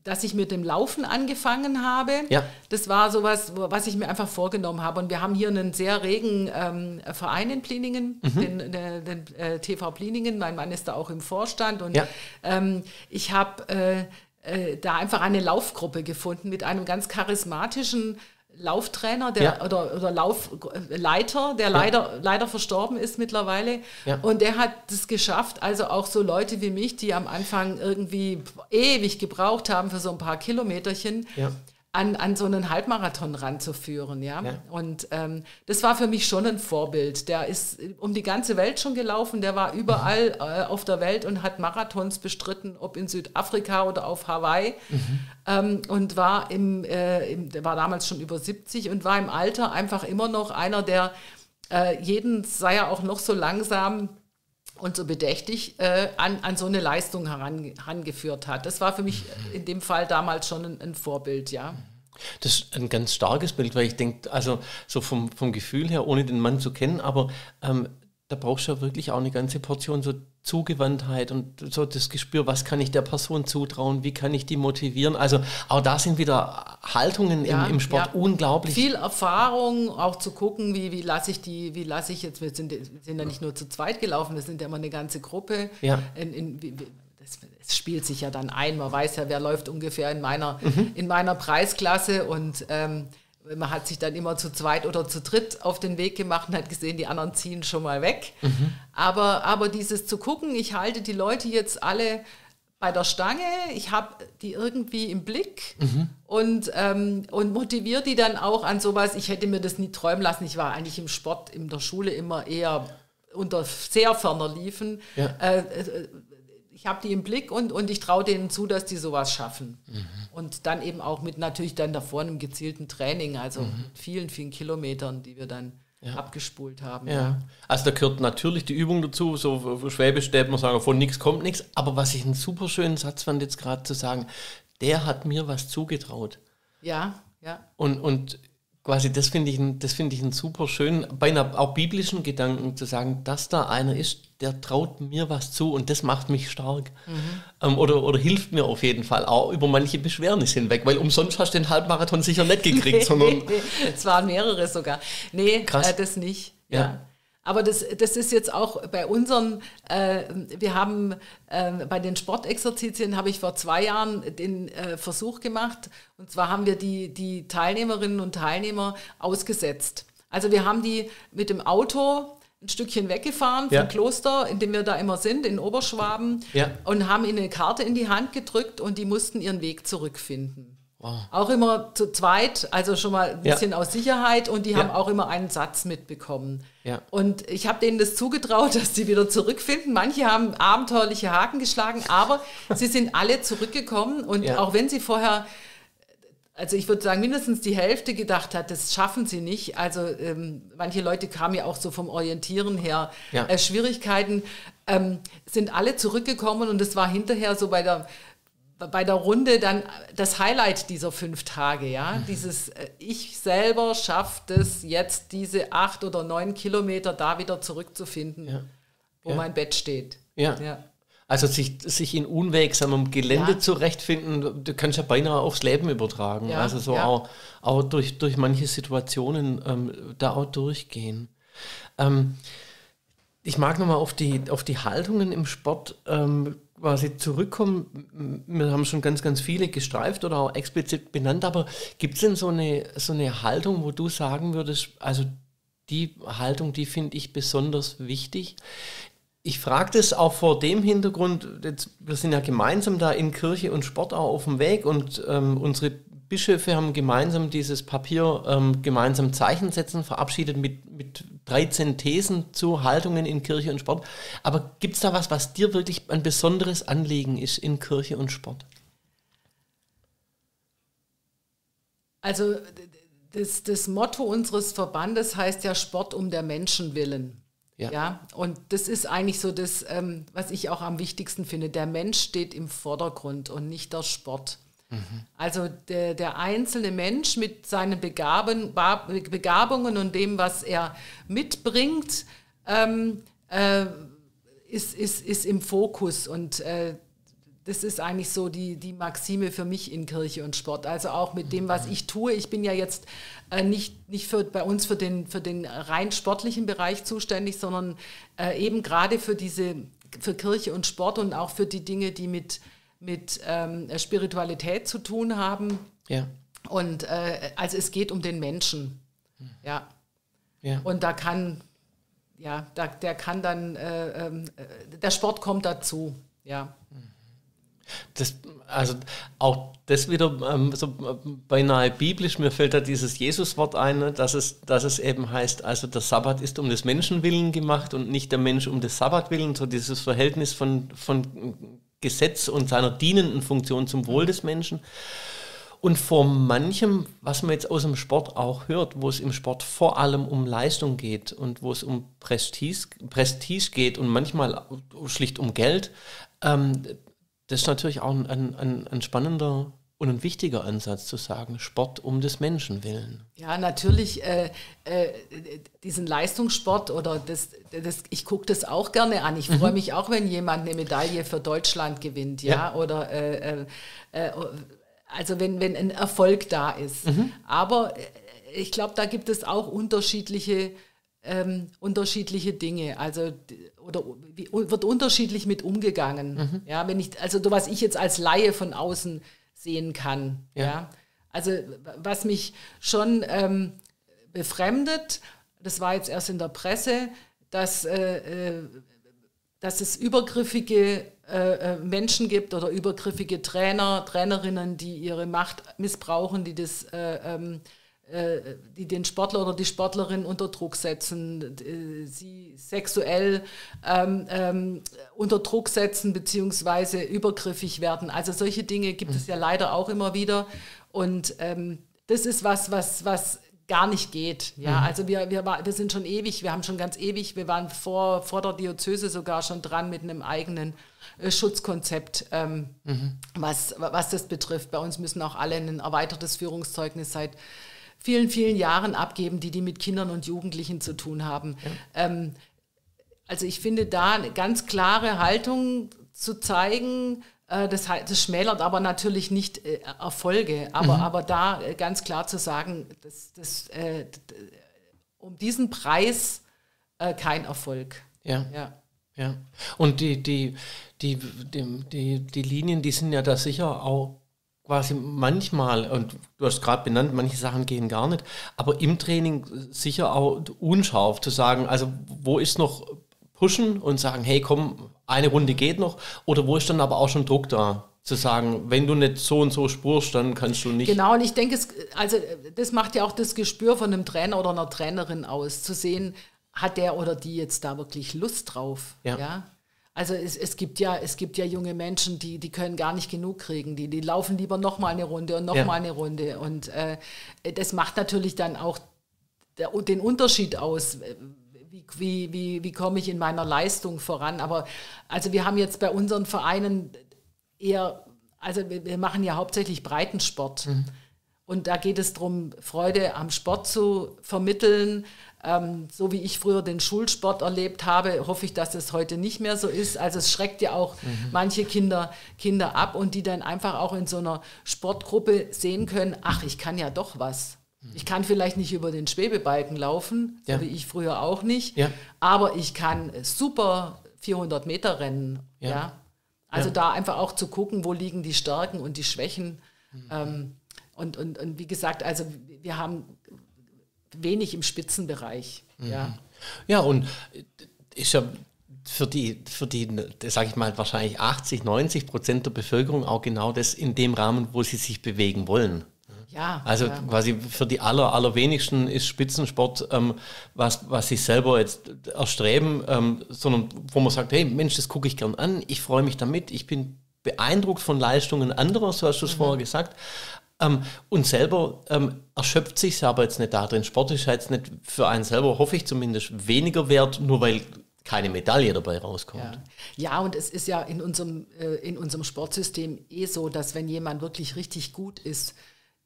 dass ich mit dem Laufen angefangen habe, ja. das war sowas, was ich mir einfach vorgenommen habe. Und wir haben hier einen sehr regen ähm, Verein in Pliningen, mhm. den, den, den äh, TV Pliningen. Mein Mann ist da auch im Vorstand. Und ähm, ich habe äh, äh, da einfach eine Laufgruppe gefunden mit einem ganz charismatischen Lauftrainer der, ja. oder, oder Laufleiter, der ja. leider, leider verstorben ist mittlerweile. Ja. Und der hat es geschafft, also auch so Leute wie mich, die am Anfang irgendwie ewig gebraucht haben für so ein paar Kilometerchen, an, an so einen Halbmarathon ranzuführen. Ja? ja. Und ähm, das war für mich schon ein Vorbild. Der ist um die ganze Welt schon gelaufen, der war überall äh, auf der Welt und hat Marathons bestritten, ob in Südafrika oder auf Hawaii. Mhm. Ähm, und war, im, äh, im, der war damals schon über 70 und war im Alter einfach immer noch einer, der äh, jeden, sei er auch noch so langsam, und so bedächtig äh, an, an so eine Leistung heran, herangeführt hat. Das war für mich in dem Fall damals schon ein, ein Vorbild, ja. Das ist ein ganz starkes Bild, weil ich denke, also so vom, vom Gefühl her, ohne den Mann zu kennen, aber ähm, da brauchst du ja wirklich auch eine ganze Portion so Zugewandtheit und so das Gespür, was kann ich der Person zutrauen, wie kann ich die motivieren. Also auch da sind wieder Haltungen ja, im, im, Sport ja. unglaublich. Viel Erfahrung, auch zu gucken, wie, wie lasse ich die, wie lasse ich jetzt, wir sind, sind ja nicht nur zu zweit gelaufen, wir sind ja immer eine ganze Gruppe. Ja. In, in, wie, es spielt sich ja dann ein, man weiß ja, wer läuft ungefähr in meiner, mhm. in meiner Preisklasse und ähm, man hat sich dann immer zu zweit oder zu dritt auf den Weg gemacht und hat gesehen, die anderen ziehen schon mal weg. Mhm. Aber, aber dieses zu gucken, ich halte die Leute jetzt alle bei der Stange, ich habe die irgendwie im Blick mhm. und, ähm, und motiviere die dann auch an sowas. Ich hätte mir das nie träumen lassen. Ich war eigentlich im Sport in der Schule immer eher unter sehr ferner Liefen. Ja. Äh, äh ich habe die im Blick und, und ich traue denen zu, dass die sowas schaffen. Mhm. Und dann eben auch mit natürlich dann davor einem gezielten Training, also mhm. vielen, vielen Kilometern, die wir dann ja. abgespult haben. Ja. Also da gehört natürlich die Übung dazu, so Schwäbisch steht man sagen, von nichts kommt nichts. Aber was ich einen super schönen Satz fand, jetzt gerade zu sagen, der hat mir was zugetraut. Ja, ja. Und, und quasi, das finde ich, das ich einen super schönen, beinahe auch biblischen Gedanken zu sagen, dass da einer ist, der traut mir was zu und das macht mich stark. Mhm. Ähm, oder, oder hilft mir auf jeden Fall auch über manche Beschwernisse hinweg, weil umsonst hast du den Halbmarathon sicher nicht gekriegt, sondern. es waren mehrere sogar. Nee, Krass. Äh, das nicht. ja. ja. Aber das, das ist jetzt auch bei unseren, äh, wir haben äh, bei den Sportexerzitien, habe ich vor zwei Jahren den äh, Versuch gemacht. Und zwar haben wir die, die Teilnehmerinnen und Teilnehmer ausgesetzt. Also wir haben die mit dem Auto ein Stückchen weggefahren vom ja. Kloster, in dem wir da immer sind, in Oberschwaben, ja. und haben ihnen eine Karte in die Hand gedrückt und die mussten ihren Weg zurückfinden. Wow. Auch immer zu zweit, also schon mal ein bisschen ja. aus Sicherheit und die ja. haben auch immer einen Satz mitbekommen. Ja. Und ich habe denen das zugetraut, dass sie wieder zurückfinden. Manche haben abenteuerliche Haken geschlagen, aber sie sind alle zurückgekommen und auch wenn sie vorher also ich würde sagen, mindestens die Hälfte gedacht hat, das schaffen sie nicht. Also ähm, manche Leute kamen ja auch so vom Orientieren her äh, Schwierigkeiten, ähm, sind alle zurückgekommen und es war hinterher so bei der bei der Runde dann das Highlight dieser fünf Tage, ja, mhm. dieses äh, ich selber schafft es jetzt diese acht oder neun Kilometer da wieder zurückzufinden, ja. wo ja. mein Bett steht. Ja. ja. Also sich, sich in unwegsamem Gelände zurechtfinden, du kannst ja beinahe aufs Leben übertragen. Ja, also so auch, auch durch, durch manche Situationen ähm, da auch durchgehen. Ähm, ich mag nochmal auf die, auf die Haltungen im Sport ähm, quasi zurückkommen. Wir haben schon ganz, ganz viele gestreift oder auch explizit benannt, aber gibt es denn so eine, so eine Haltung, wo du sagen würdest, also die Haltung, die finde ich besonders wichtig ich frage das auch vor dem Hintergrund, jetzt, wir sind ja gemeinsam da in Kirche und Sport auch auf dem Weg und ähm, unsere Bischöfe haben gemeinsam dieses Papier ähm, gemeinsam Zeichen setzen verabschiedet mit, mit 13 Thesen zu Haltungen in Kirche und Sport. Aber gibt es da was, was dir wirklich ein besonderes Anliegen ist in Kirche und Sport? Also das, das Motto unseres Verbandes heißt ja Sport um der Menschen willen. Ja. ja. Und das ist eigentlich so das, ähm, was ich auch am wichtigsten finde. Der Mensch steht im Vordergrund und nicht der Sport. Mhm. Also der, der einzelne Mensch mit seinen Begaben, Begabungen und dem, was er mitbringt, ähm, äh, ist, ist, ist im Fokus. Und äh, das ist eigentlich so die, die Maxime für mich in Kirche und Sport. Also auch mit dem, was ich tue. Ich bin ja jetzt äh, nicht, nicht für, bei uns für den, für den rein sportlichen Bereich zuständig, sondern äh, eben gerade für diese, für Kirche und Sport und auch für die Dinge, die mit, mit ähm, Spiritualität zu tun haben. Ja. Und äh, also es geht um den Menschen. Ja. ja. Und da kann, ja, da, der kann dann, äh, ähm, äh, der Sport kommt dazu. Ja. Mhm. Das, also auch das wieder ähm, so beinahe biblisch, mir fällt da dieses Jesuswort ein, dass es, dass es eben heißt, also der Sabbat ist um des Menschen willen gemacht und nicht der Mensch um des Sabbat willen, so dieses Verhältnis von, von Gesetz und seiner dienenden Funktion zum Wohl des Menschen. Und vor manchem, was man jetzt aus dem Sport auch hört, wo es im Sport vor allem um Leistung geht und wo es um Prestige, Prestige geht und manchmal schlicht um Geld, ähm, das ist natürlich auch ein, ein, ein spannender und ein wichtiger Ansatz zu sagen, Sport um des Menschen willen. Ja, natürlich äh, äh, diesen Leistungssport oder das, das ich gucke das auch gerne an. Ich freue mhm. mich auch, wenn jemand eine Medaille für Deutschland gewinnt, ja, ja. oder äh, äh, äh also wenn, wenn ein Erfolg da ist. Mhm. Aber äh, ich glaube, da gibt es auch unterschiedliche ähm, unterschiedliche Dinge. Also oder wie, wird unterschiedlich mit umgegangen. Mhm. Ja, wenn ich, also was ich jetzt als Laie von außen sehen kann. Ja. ja. Also was mich schon ähm, befremdet, das war jetzt erst in der Presse, dass, äh, äh dass es übergriffige äh, äh, Menschen gibt oder übergriffige Trainer, Trainerinnen, die ihre Macht missbrauchen, die das äh, ähm, äh, die den Sportler oder die Sportlerin unter Druck setzen, sie sexuell ähm, ähm, unter Druck setzen beziehungsweise übergriffig werden. Also solche Dinge gibt mhm. es ja leider auch immer wieder. Und ähm, das ist was, was, was gar nicht geht. Ja, mhm. also wir, wir, wir sind schon ewig, wir haben schon ganz ewig, wir waren vor, vor der Diözese sogar schon dran mit einem eigenen äh, Schutzkonzept, ähm, mhm. was, was das betrifft. Bei uns müssen auch alle ein erweitertes Führungszeugnis seit vielen, vielen Jahren abgeben, die die mit Kindern und Jugendlichen zu tun haben. Ja. Ähm, also ich finde da eine ganz klare Haltung zu zeigen, äh, das, das, schmälert aber natürlich nicht äh, Erfolge, aber, mhm. aber da äh, ganz klar zu sagen, das, das, äh, um diesen Preis äh, kein Erfolg. Ja. ja. ja. Und die, die, die, die, die, die Linien, die sind ja da sicher auch quasi manchmal, und du hast gerade benannt, manche Sachen gehen gar nicht, aber im Training sicher auch unscharf zu sagen, also wo ist noch pushen und sagen, hey komm, eine Runde geht noch, oder wo ist dann aber auch schon Druck da? Zu sagen, wenn du nicht so und so spurst, dann kannst du nicht. Genau, und ich denke, es, also das macht ja auch das Gespür von einem Trainer oder einer Trainerin aus, zu sehen, hat der oder die jetzt da wirklich Lust drauf? Ja. ja? Also es, es, gibt ja, es gibt ja junge Menschen, die, die können gar nicht genug kriegen. Die, die laufen lieber noch mal eine Runde und noch ja. mal eine Runde. Und äh, das macht natürlich dann auch der, den Unterschied aus. Wie, wie, wie, wie komme ich in meiner Leistung voran? Aber also wir haben jetzt bei unseren Vereinen eher, also wir, wir machen ja hauptsächlich Breitensport. Mhm. Und da geht es darum, Freude am Sport zu vermitteln, ähm, so wie ich früher den Schulsport erlebt habe, hoffe ich, dass es heute nicht mehr so ist. Also es schreckt ja auch mhm. manche Kinder, Kinder ab und die dann einfach auch in so einer Sportgruppe sehen können, ach, ich kann ja doch was. Mhm. Ich kann vielleicht nicht über den Schwebebalken laufen, ja. so wie ich früher auch nicht, ja. aber ich kann super 400 Meter rennen. Ja. ja? Also da einfach auch zu gucken, wo liegen die Stärken und die Schwächen. Mhm. Ähm, und, und, und wie gesagt, also wir haben wenig im Spitzenbereich. Mhm. Ja. ja, und ist ja für die, für die, sage ich mal, wahrscheinlich 80, 90 Prozent der Bevölkerung auch genau das in dem Rahmen, wo sie sich bewegen wollen. Ja, also ja. quasi für die aller, allerwenigsten ist Spitzensport ähm, was, was sie selber jetzt erstreben, ähm, sondern wo man sagt, hey Mensch, das gucke ich gern an, ich freue mich damit, ich bin beeindruckt von Leistungen anderer, so hast du es mhm. vorher gesagt. Ähm, und selber ähm, erschöpft sich aber jetzt nicht darin. Sport ist jetzt nicht für einen selber, hoffe ich zumindest, weniger wert, nur weil keine Medaille dabei rauskommt. Ja, ja und es ist ja in unserem, äh, in unserem Sportsystem eh so, dass wenn jemand wirklich richtig gut ist,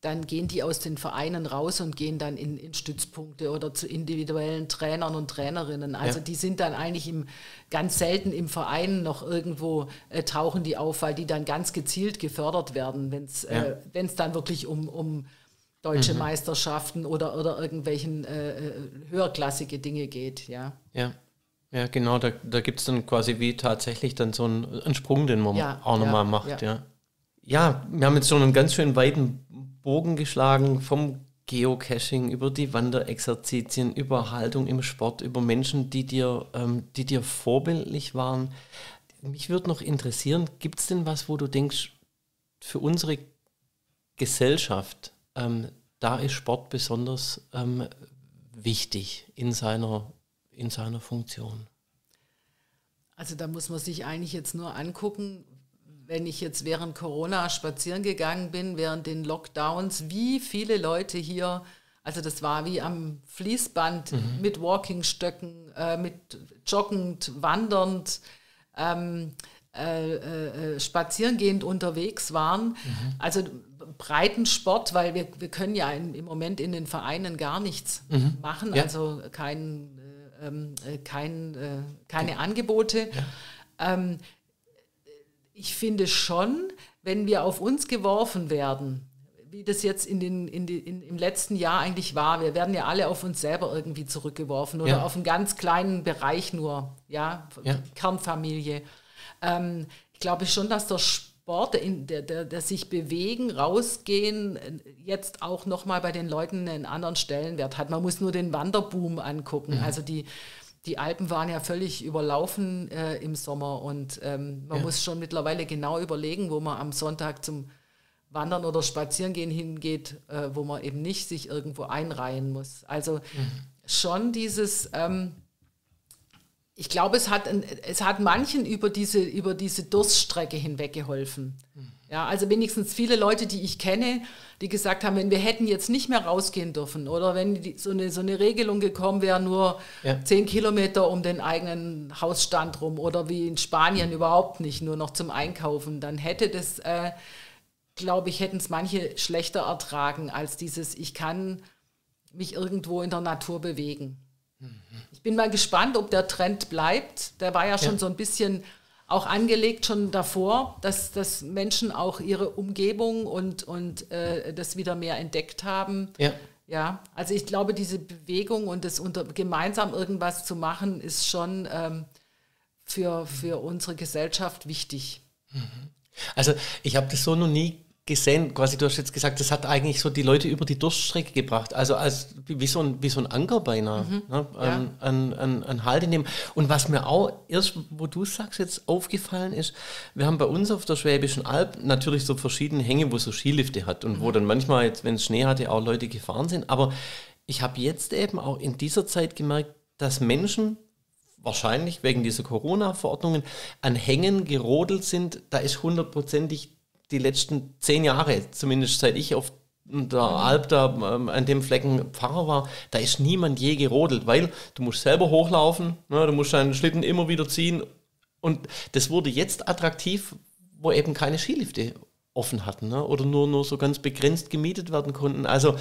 dann gehen die aus den Vereinen raus und gehen dann in, in Stützpunkte oder zu individuellen Trainern und Trainerinnen. Also ja. die sind dann eigentlich im, ganz selten im Verein noch irgendwo äh, tauchen die auf, weil die dann ganz gezielt gefördert werden, wenn es ja. äh, dann wirklich um, um deutsche mhm. Meisterschaften oder, oder irgendwelchen äh, äh, höherklassige Dinge geht. Ja, ja. ja genau, da, da gibt es dann quasi wie tatsächlich dann so einen, einen Sprung, den man ja, auch nochmal macht. Ja. ja, wir haben jetzt schon einen ganz schön weiten Bogen geschlagen vom Geocaching, über die Wanderexerzitien, über Haltung im Sport, über Menschen, die dir, ähm, die dir vorbildlich waren. Mich würde noch interessieren, gibt es denn was, wo du denkst, für unsere Gesellschaft, ähm, da ist Sport besonders ähm, wichtig in seiner, in seiner Funktion? Also da muss man sich eigentlich jetzt nur angucken, wenn ich jetzt während Corona spazieren gegangen bin, während den Lockdowns, wie viele Leute hier, also das war wie am Fließband mhm. mit Walkingstöcken, äh, mit joggend, wandernd, ähm, äh, äh, spazierengehend unterwegs waren. Mhm. Also Breitensport, weil wir, wir können ja in, im Moment in den Vereinen gar nichts mhm. machen, ja. also kein, äh, ähm, äh, kein, äh, keine. Angebote. Ja. Ähm, ich finde schon, wenn wir auf uns geworfen werden, wie das jetzt in den, in die, in, im letzten Jahr eigentlich war. Wir werden ja alle auf uns selber irgendwie zurückgeworfen oder ja. auf einen ganz kleinen Bereich nur, ja, ja. Kernfamilie. Ähm, ich glaube schon, dass der Sport, der, der, der, sich bewegen, rausgehen, jetzt auch nochmal bei den Leuten einen anderen Stellenwert hat. Man muss nur den Wanderboom angucken. Mhm. Also die, die Alpen waren ja völlig überlaufen äh, im Sommer und ähm, man ja. muss schon mittlerweile genau überlegen, wo man am Sonntag zum Wandern oder Spazierengehen hingeht, äh, wo man eben nicht sich irgendwo einreihen muss. Also mhm. schon dieses... Ähm, ich glaube, es hat, es hat manchen über diese, über diese Durststrecke hinweg geholfen. Mhm. Ja, also wenigstens viele Leute, die ich kenne, die gesagt haben, wenn wir hätten jetzt nicht mehr rausgehen dürfen oder wenn die, so, eine, so eine Regelung gekommen wäre, nur ja. zehn Kilometer um den eigenen Hausstand rum oder wie in Spanien überhaupt nicht, nur noch zum Einkaufen, dann hätte das, äh, glaube ich, hätten es manche schlechter ertragen als dieses, ich kann mich irgendwo in der Natur bewegen. Ich bin mal gespannt, ob der Trend bleibt. Der war ja schon ja. so ein bisschen auch angelegt schon davor, dass, dass Menschen auch ihre Umgebung und, und äh, das wieder mehr entdeckt haben. Ja. Ja, also ich glaube, diese Bewegung und das unter, gemeinsam irgendwas zu machen, ist schon ähm, für, für unsere Gesellschaft wichtig. Mhm. Also ich habe das so noch nie gesehen, quasi du hast jetzt gesagt, das hat eigentlich so die Leute über die Durststrecke gebracht, also als wie so ein, wie so ein Anker beinahe, mhm, ne? an, ja. an, an, an Halte nehmen. Und was mir auch erst, wo du sagst, jetzt aufgefallen ist, wir haben bei uns auf der Schwäbischen Alb natürlich so verschiedene Hänge, wo so Skilifte hat und mhm. wo dann manchmal, jetzt, wenn es Schnee hatte, auch Leute gefahren sind. Aber ich habe jetzt eben auch in dieser Zeit gemerkt, dass Menschen wahrscheinlich wegen dieser Corona-Verordnungen an Hängen gerodelt sind, da ist hundertprozentig die letzten zehn Jahre, zumindest seit ich auf der Alp da ähm, an dem Flecken Pfarrer war, da ist niemand je gerodelt, weil du musst selber hochlaufen, ne, du musst deinen Schlitten immer wieder ziehen und das wurde jetzt attraktiv, wo eben keine Skilifte offen hatten ne, oder nur, nur so ganz begrenzt gemietet werden konnten. Also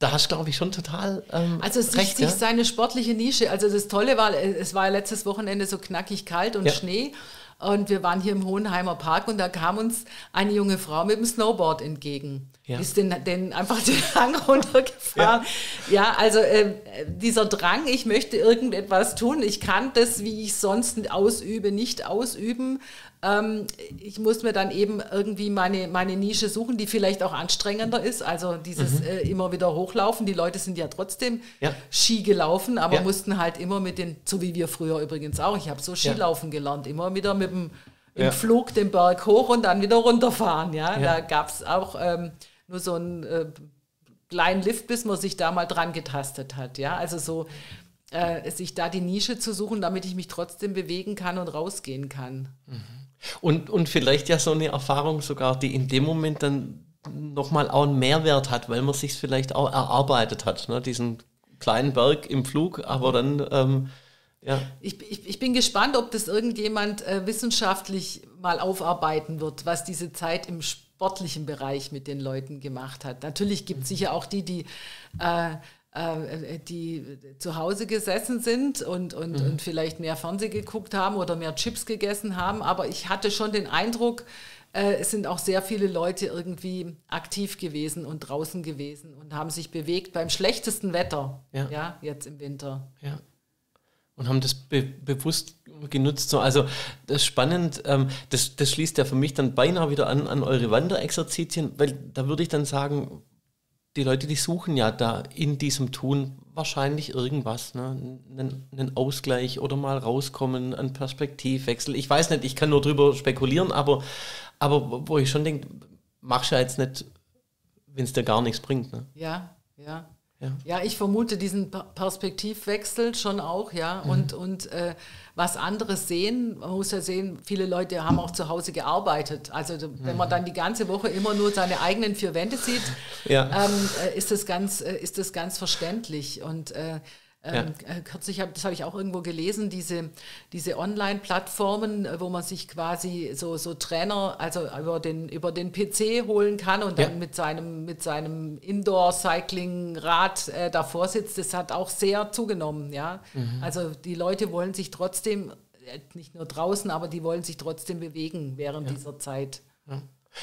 da hast du, glaube ich, schon total. Ähm, also sich, recht, sich ja? seine sportliche Nische. Also das Tolle war, es war letztes Wochenende so knackig kalt und ja. Schnee. Und wir waren hier im Hohenheimer Park und da kam uns eine junge Frau mit dem Snowboard entgegen. Ja. Ist den, den einfach den Hang runtergefahren. Ja, ja also äh, dieser Drang, ich möchte irgendetwas tun, ich kann das, wie ich sonst ausübe, nicht ausüben. Ähm, ich muss mir dann eben irgendwie meine, meine Nische suchen, die vielleicht auch anstrengender ist. Also dieses mhm. äh, immer wieder hochlaufen. Die Leute sind ja trotzdem ja. Ski gelaufen, aber mussten halt immer mit den, so wie wir früher übrigens auch, ich habe so Skilaufen gelernt, immer wieder mit dem im Flug den Berg hoch und dann wieder runterfahren. Ja, da gab es auch ähm, nur so einen äh, kleinen Lift, bis man sich da mal dran getastet hat. Ja, also so äh, sich da die Nische zu suchen, damit ich mich trotzdem bewegen kann und rausgehen kann. Mhm. Und, und vielleicht ja so eine Erfahrung sogar, die in dem Moment dann nochmal auch einen Mehrwert hat, weil man sich vielleicht auch erarbeitet hat, ne? diesen kleinen Berg im Flug, aber dann... Ähm, ja. Ich, ich, ich, bin gespannt, ob das irgendjemand äh, wissenschaftlich mal aufarbeiten wird, was diese Zeit im sportlichen Bereich mit den Leuten gemacht hat. Natürlich gibt es sicher auch die, die äh, äh, die zu Hause gesessen sind und, und, mhm. und vielleicht mehr Fernsehen geguckt haben oder mehr Chips gegessen haben. Aber ich hatte schon den Eindruck, äh, es sind auch sehr viele Leute irgendwie aktiv gewesen und draußen gewesen und haben sich bewegt beim schlechtesten Wetter, ja, ja jetzt im Winter. Ja. Und haben das be bewusst genutzt. So. Also das ist spannend, ähm, das, das schließt ja für mich dann beinahe wieder an, an eure Wanderexerzitien, weil da würde ich dann sagen, die Leute, die suchen ja da in diesem Tun wahrscheinlich irgendwas, ne? einen, einen Ausgleich oder mal rauskommen, einen Perspektivwechsel. Ich weiß nicht, ich kann nur drüber spekulieren, aber, aber wo ich schon denke, machst du ja jetzt nicht, wenn es dir gar nichts bringt. Ne? Ja, ja. Ja. ja, ich vermute diesen Perspektivwechsel schon auch, ja. Mhm. Und, und äh, was anderes sehen, man muss ja sehen, viele Leute haben auch zu Hause gearbeitet. Also wenn man mhm. dann die ganze Woche immer nur seine eigenen vier Wände sieht, ja. ähm, äh, ist, das ganz, äh, ist das ganz verständlich. Und äh, ähm, ja. Äh, kürzlich, hab, das habe ich auch irgendwo gelesen, diese, diese Online-Plattformen, äh, wo man sich quasi so, so Trainer, also über den, über den PC holen kann und ja. dann mit seinem, mit seinem Indoor-Cycling-Rad äh, davor sitzt, das hat auch sehr zugenommen. Ja? Mhm. Also die Leute wollen sich trotzdem, äh, nicht nur draußen, aber die wollen sich trotzdem bewegen während ja. dieser Zeit.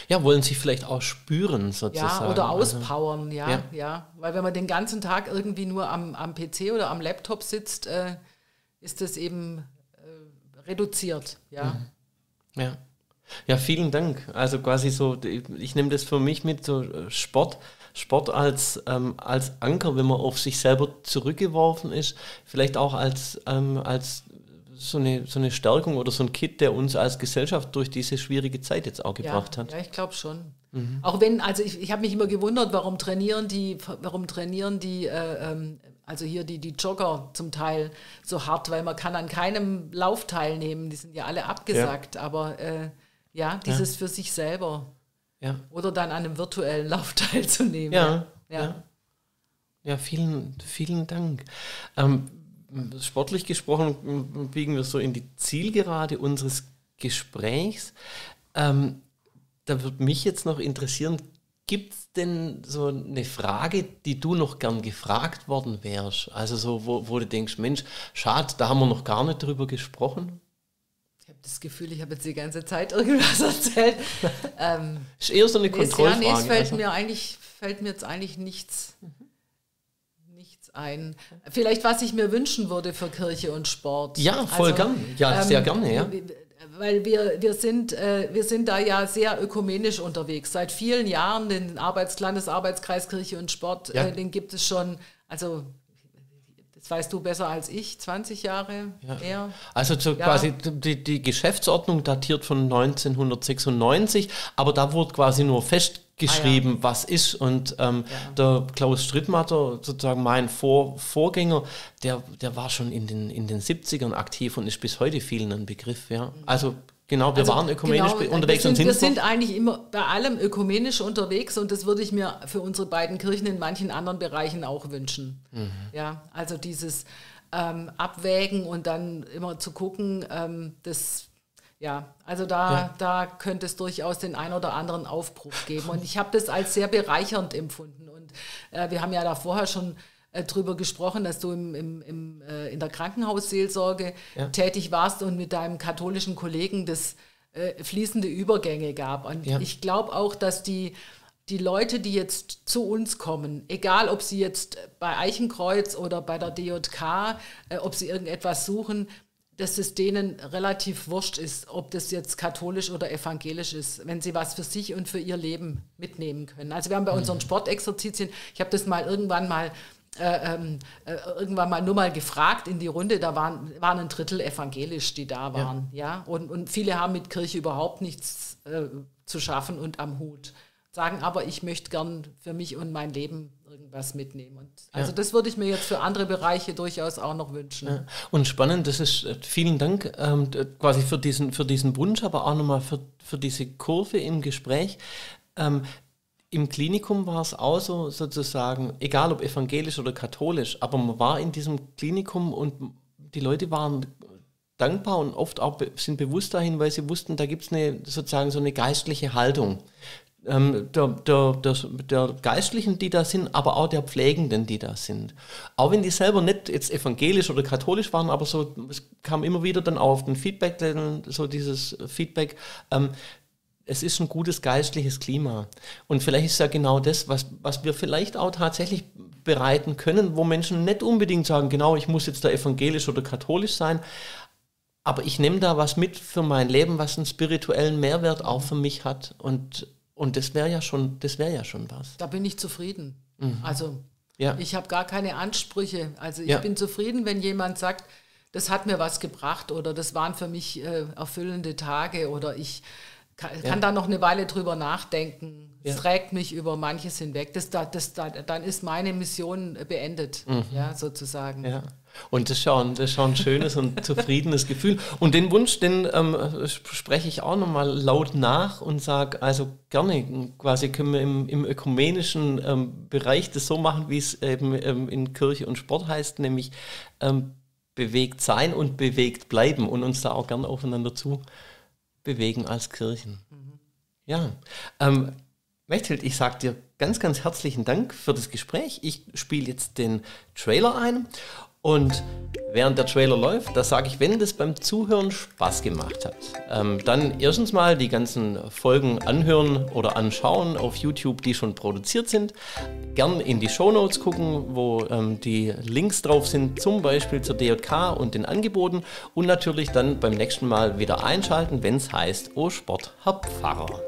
Ja. Wollen sie vielleicht auch spüren sozusagen. Ja, oder also, auspowern, ja, ja, ja. Weil wenn man den ganzen Tag irgendwie nur am, am PC oder am Laptop sitzt, äh, ist das eben äh, reduziert, ja. Mhm. Ja. Ja, vielen Dank. Also quasi so, ich nehme das für mich mit, so äh, Sport, Sport als, ähm, als Anker, wenn man auf sich selber zurückgeworfen ist, vielleicht auch als, ähm, als so eine, so eine Stärkung oder so ein Kit, der uns als Gesellschaft durch diese schwierige Zeit jetzt auch gebracht ja, hat. Ja, ich glaube schon. Mhm. Auch wenn, also ich, ich habe mich immer gewundert, warum trainieren die, warum trainieren die, äh, ähm, also hier die, die Jogger zum Teil so hart, weil man kann an keinem Lauf teilnehmen, die sind ja alle abgesagt, ja. aber äh, ja, dieses ja. für sich selber. Ja. Oder dann an einem virtuellen Lauf teilzunehmen. Ja. Ja, ja. ja vielen, vielen Dank. Ähm, sportlich gesprochen biegen wir so in die Zielgerade unseres Gesprächs. Ähm, da würde mich jetzt noch interessieren, gibt es denn so eine Frage, die du noch gern gefragt worden wärst? Also so, wo, wo du denkst, Mensch, schade, da haben wir noch gar nicht drüber gesprochen. Ich habe das Gefühl, ich habe jetzt die ganze Zeit irgendwas erzählt. ähm, ist eher so eine Kontrollfrage. Ja, nee, es fällt also. mir eigentlich, fällt mir jetzt eigentlich nichts, nichts ein. Vielleicht, was ich mir wünschen würde für Kirche und Sport. Ja, voll also, gern. Ja, ähm, sehr gerne, ja weil wir, wir, sind, äh, wir sind da ja sehr ökumenisch unterwegs. Seit vielen Jahren den Arbeits Landesarbeitskreis Kirche und Sport, ja. äh, den gibt es schon, also das weißt du besser als ich, 20 Jahre ja. eher. Also so ja. quasi die, die Geschäftsordnung datiert von 1996, aber da wurde quasi nur festgeschrieben, ah, ja. was ist. Und ähm, der Klaus Strittmatter, sozusagen mein Vor Vorgänger, der, der war schon in den, in den 70ern aktiv und ist bis heute vielen ein Begriff. Ja. Also Genau, wir also, waren ökumenisch genau, unterwegs sind, und sind Wir sind eigentlich immer bei allem ökumenisch unterwegs und das würde ich mir für unsere beiden Kirchen in manchen anderen Bereichen auch wünschen. Mhm. Ja, also dieses ähm, Abwägen und dann immer zu gucken, ähm, das ja, also da, ja. da könnte es durchaus den ein oder anderen Aufbruch geben. Und ich habe das als sehr bereichernd empfunden. Und äh, wir haben ja da vorher schon äh, drüber gesprochen, dass du im, im, im äh, in der Krankenhausseelsorge ja. tätig warst und mit deinem katholischen Kollegen das äh, fließende Übergänge gab. Und ja. ich glaube auch, dass die, die Leute, die jetzt zu uns kommen, egal ob sie jetzt bei Eichenkreuz oder bei der DJK, äh, ob sie irgendetwas suchen, dass es denen relativ wurscht ist, ob das jetzt katholisch oder evangelisch ist, wenn sie was für sich und für ihr Leben mitnehmen können. Also wir haben bei mhm. unseren Sportexerzitien, ich habe das mal irgendwann mal äh, ähm, äh, irgendwann mal nur mal gefragt in die Runde, da waren, waren ein Drittel evangelisch, die da waren. Ja. ja? Und, und viele haben mit Kirche überhaupt nichts äh, zu schaffen und am Hut. Sagen aber, ich möchte gern für mich und mein Leben irgendwas mitnehmen. Und also ja. das würde ich mir jetzt für andere Bereiche durchaus auch noch wünschen. Ja. Und spannend, das ist, äh, vielen Dank ähm, quasi für diesen, für diesen Wunsch, aber auch nochmal für, für diese Kurve im Gespräch. Ähm, im Klinikum war es auch so sozusagen, egal ob evangelisch oder katholisch, aber man war in diesem Klinikum und die Leute waren dankbar und oft auch sind bewusst dahin, weil sie wussten, da gibt es eine, sozusagen so eine geistliche Haltung. Ähm, der, der, der, der, Geistlichen, die da sind, aber auch der Pflegenden, die da sind. Auch wenn die selber nicht jetzt evangelisch oder katholisch waren, aber so, es kam immer wieder dann auch auf den Feedback, so dieses Feedback, ähm, es ist ein gutes geistliches Klima. Und vielleicht ist ja genau das, was, was wir vielleicht auch tatsächlich bereiten können, wo Menschen nicht unbedingt sagen, genau, ich muss jetzt da evangelisch oder katholisch sein, aber ich nehme da was mit für mein Leben, was einen spirituellen Mehrwert auch für mich hat. Und, und das wäre ja schon, das wäre ja schon was. Da bin ich zufrieden. Mhm. Also ja. ich habe gar keine Ansprüche. Also ich ja. bin zufrieden, wenn jemand sagt, das hat mir was gebracht oder das waren für mich äh, erfüllende Tage oder ich kann, ja. kann da noch eine Weile drüber nachdenken. Es trägt mich über manches hinweg. Das, das, das, dann ist meine Mission beendet, mhm. ja, sozusagen. Und das ist, schon, das ist schon ein schönes und zufriedenes Gefühl. Und den Wunsch, den ähm, spreche ich auch nochmal laut nach und sage, also gerne, quasi können wir im, im ökumenischen ähm, Bereich das so machen, wie es eben ähm, in Kirche und Sport heißt, nämlich ähm, bewegt sein und bewegt bleiben und uns da auch gerne aufeinander zu bewegen als Kirchen. Mhm. Ja, ähm, Mechthild, ich sage dir ganz, ganz herzlichen Dank für das Gespräch. Ich spiele jetzt den Trailer ein Und während der Trailer läuft, da sage ich, wenn das beim Zuhören Spaß gemacht hat, ähm, dann erstens mal die ganzen Folgen anhören oder anschauen auf YouTube, die schon produziert sind. Gern in die Show Notes gucken, wo ähm, die Links drauf sind, zum Beispiel zur DJK und den Angeboten. Und natürlich dann beim nächsten Mal wieder einschalten, wenn es heißt, oh Sport, Herr Pfarrer.